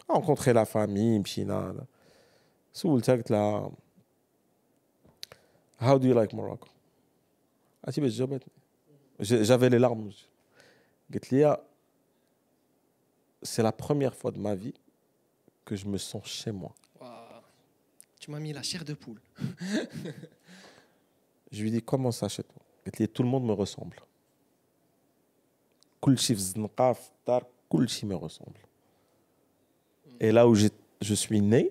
rencontrer la famille مشينا سولتها قلت لها how do you like Morocco عرفتي باش جاوبتني j'avais les larmes aux yeux. قلت لي c'est la première fois de ma vie que je me sens chez moi Waouh. Tu m'as mis la chair de poule. Je lui dis comment ça chez toi قالت لي tout le monde me ressemble كلشي في الزنقة في الدار كلشي me ressemble et là où j'ai- je suis né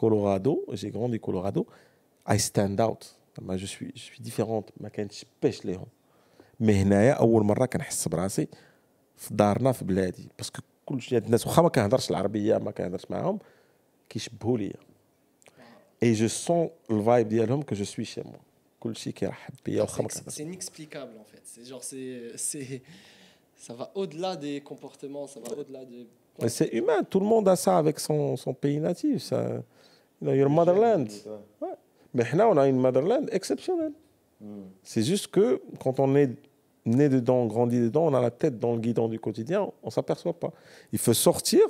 Colorado j'ai grandi Colorado I stand out ما je suis je suis différente ما كانتش باش ليهم مي هنايا اول مره كنحس براسي في دارنا في بلادي باسكو كلشي هاد الناس واخا ما كنهضرش العربيه ما كنهضرش معاهم كيشبهوا ليا اي جو سون الفايب ديالهم كو جو سوي شي موا كلشي كيرحب بيا واخا ما C'est كنهضرش c'est inexplicable en fait. C'est genre, c'est, c'est, ça va au-delà des comportements, ça va au-delà des. Mais c'est humain, tout le monde a ça avec son, son pays natif. Ça, you know, your motherland. Ouais. Mais là, on a une motherland exceptionnelle. C'est juste que quand on est né dedans, grandi dedans, on a la tête dans le guidon du quotidien, on s'aperçoit pas. Il faut sortir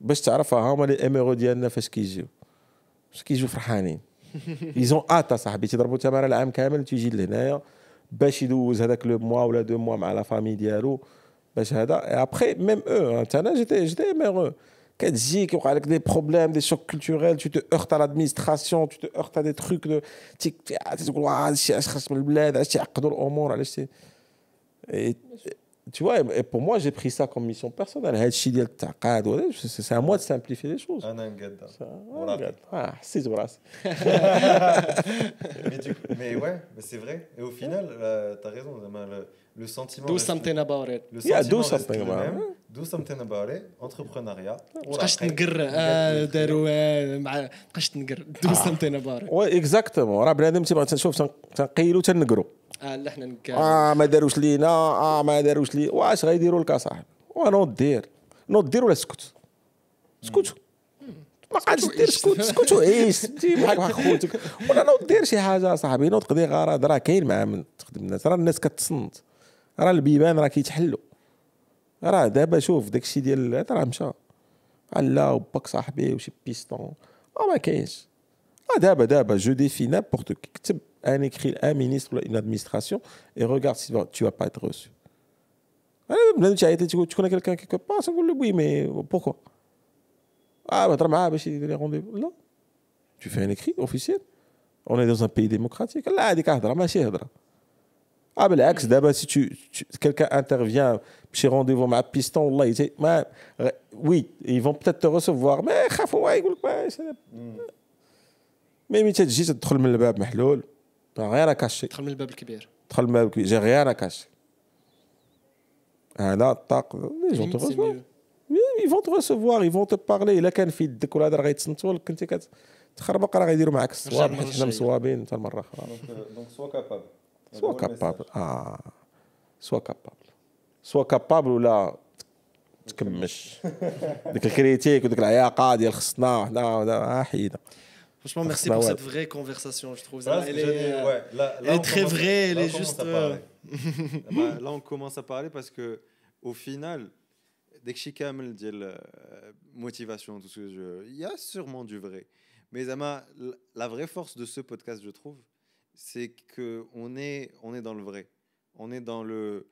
باش تعرف هما لي اميرو ديالنا فاش كيجيو فاش كيجيو فرحانين ايزون ات صاحبي تضربوا تماره العام كامل تيجي لهنايا باش يدوز هذاك لو موا ولا دو موا مع لا فامي ديالو باش هذا ابخي ميم او انا جيتي جيتي اميرو كتجي كيوقع لك دي بروبليم دي شوك كولتوريل تو تو هورت على لادمينستراسيون تو تو هورت على دي تروك دو تقول واه هذا الشيء علاش خاص من البلاد علاش تيعقدوا الامور علاش تي tu vois, et pour moi, j'ai pris ça comme mission personnelle. C'est à moi de simplifier les choses. انا نقدر Ah, وراقي. regarde. Ah, c'est du brasse. mais, du coup- mais ouais, mais c'est vrai. Et au final, euh, t'as raison, Zama, le, le sentiment. Do something about it. Le Yeah, do something about même. it. Do something about it. Entrepreneuriat. بقاش وراقي. تنقر آه، داروا آه، مع بقاش تنقر دو something about it. وي اكزاكتومون راه بنادم تيبغى تشوف تن- تنقيلو تنقرو آه لا حنا نكا آه ما داروش لينا آه ما داروش لي واش غيديروا لك اصاحبي ونوض دير نوض دير ولا اسكت اسكت ما قادش دير. اسكت اسكت وعيش تي بحال بحال خوتك ولا نوض دير شي حاجة صاحبي نوض قضي غرض راه كاين مع من تخدم الناس راه الناس كتصنت راه البيبان راه كيتحلوا راه دابا شوف داكشي ديال هذا راه مشى. لا وباك صاحبي وشي بيستون. ما كاينش. آه، دابا دابا جو défie n'importe كي كتب ان اكري ان مينيستر ولا اون ادمينستراسيون اي regarde سي tu vas pas être reçu. أنا بنادم تعيط لي تقول تكون كيلكان كيكو با تنقول له وي مي بوكو آه بهضر معاه باش يدير لي رونديفو لا. تو في ان اكري اوفيسيال اون اي دون ان pays ديموكراتيك لا هذيك هضرة ماشي هضرة. Ah, ben, l'axe, d'abord, si tu, tu- quelqu'un intervient chez rendez-vous ma piston, là, il dit, mais, euh, oui, ils vont peut-être te recevoir, mais, khafou, ouais, يقول لك، ouais, c'est- مي ملي تجي تدخل من الباب محلول غير كاشي دخل من الباب الكبير تدخل من الباب جي غير كاشي هذا الطاق لي جون C'est تو mieux. Oui, ils vont te recevoir, ils vont te parler. الا كان في يدك ولا هذا راه غيتصنتوا لك كنت كتخربق راه غيديروا معاك الصواب المرة حيت حنا الجاية. مصوابين حتى المره اخرى Donc, euh, donc, sois capable. سوا كابابل اه سوا كابابل سوا كابابل ولا تكمش ديك الكريتيك وديك العياقه ديال خصنا وحنا وحنا آه، حيده Franchement, merci Bah pour ouais. cette vraie conversation, je trouve. Voilà, Elle ce que est, j'ai dit, euh, ouais, là, là, elle est on très commence- vraie, elle là, est on commence juste, à parler. euh, Bah, là, on commence à parler parce que, au final, dès que je suis kamel ديال, euh, motivation, tout ce que je, il y a sûrement du vrai. Mais Zama, la- la vraie force de ce podcast, je trouve, c'est que on est, on est dans le vrai. On est dans le.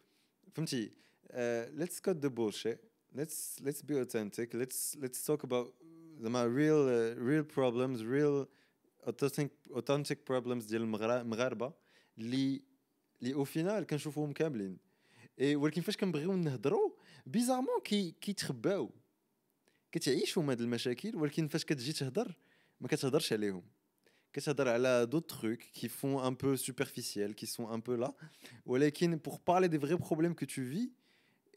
فهمتي, uh, let's cut the bullshit. Let's let's be authentic. Let's let's talk about Zama, real uh, real problems, real authentic authentic problems ديال المغاربه اللي اللي أو فينال كنشوفوهم كاملين إيه ولكن فاش كنبغيو نهضروا بيزارمون كي كيتخباو كتعيشهم هاد المشاكل ولكن فاش كتجي تهضر ما كتهضرش عليهم elle a d'autres trucs qui font un peu superficiels, qui sont un peu là. Pour parler des vrais problèmes que tu vis,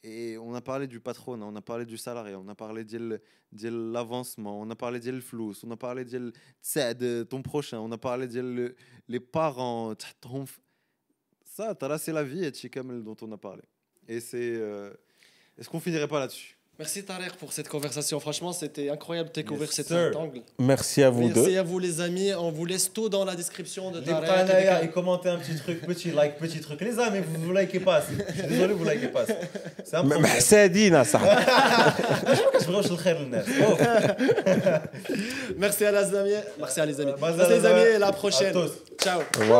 et on a parlé du patron, on a parlé du salarié, on a parlé de l'avancement, on a parlé de flou, on a parlé de euh, ton prochain, on a parlé de euh, les parents. Ça, c'est la vie, et dont on a parlé. Et c'est. Euh, est-ce qu'on finirait pas là-dessus? Merci Tarek pour cette conversation. Franchement, c'était incroyable de découvrir yes, cet angle. Merci à vous Merci deux. Merci à vous les amis. On vous laisse tout dans la description de Tarek. Et, et commentez un petit truc, petit like, petit truc. Les amis, vous vous likez pas. Je suis désolé, vous likez pas. C'est un. Mais c'est Dina, ça. Merci à les amis. Merci à les amis. Merci les bah, amis. Bah, à la prochaine. Ciao. Au.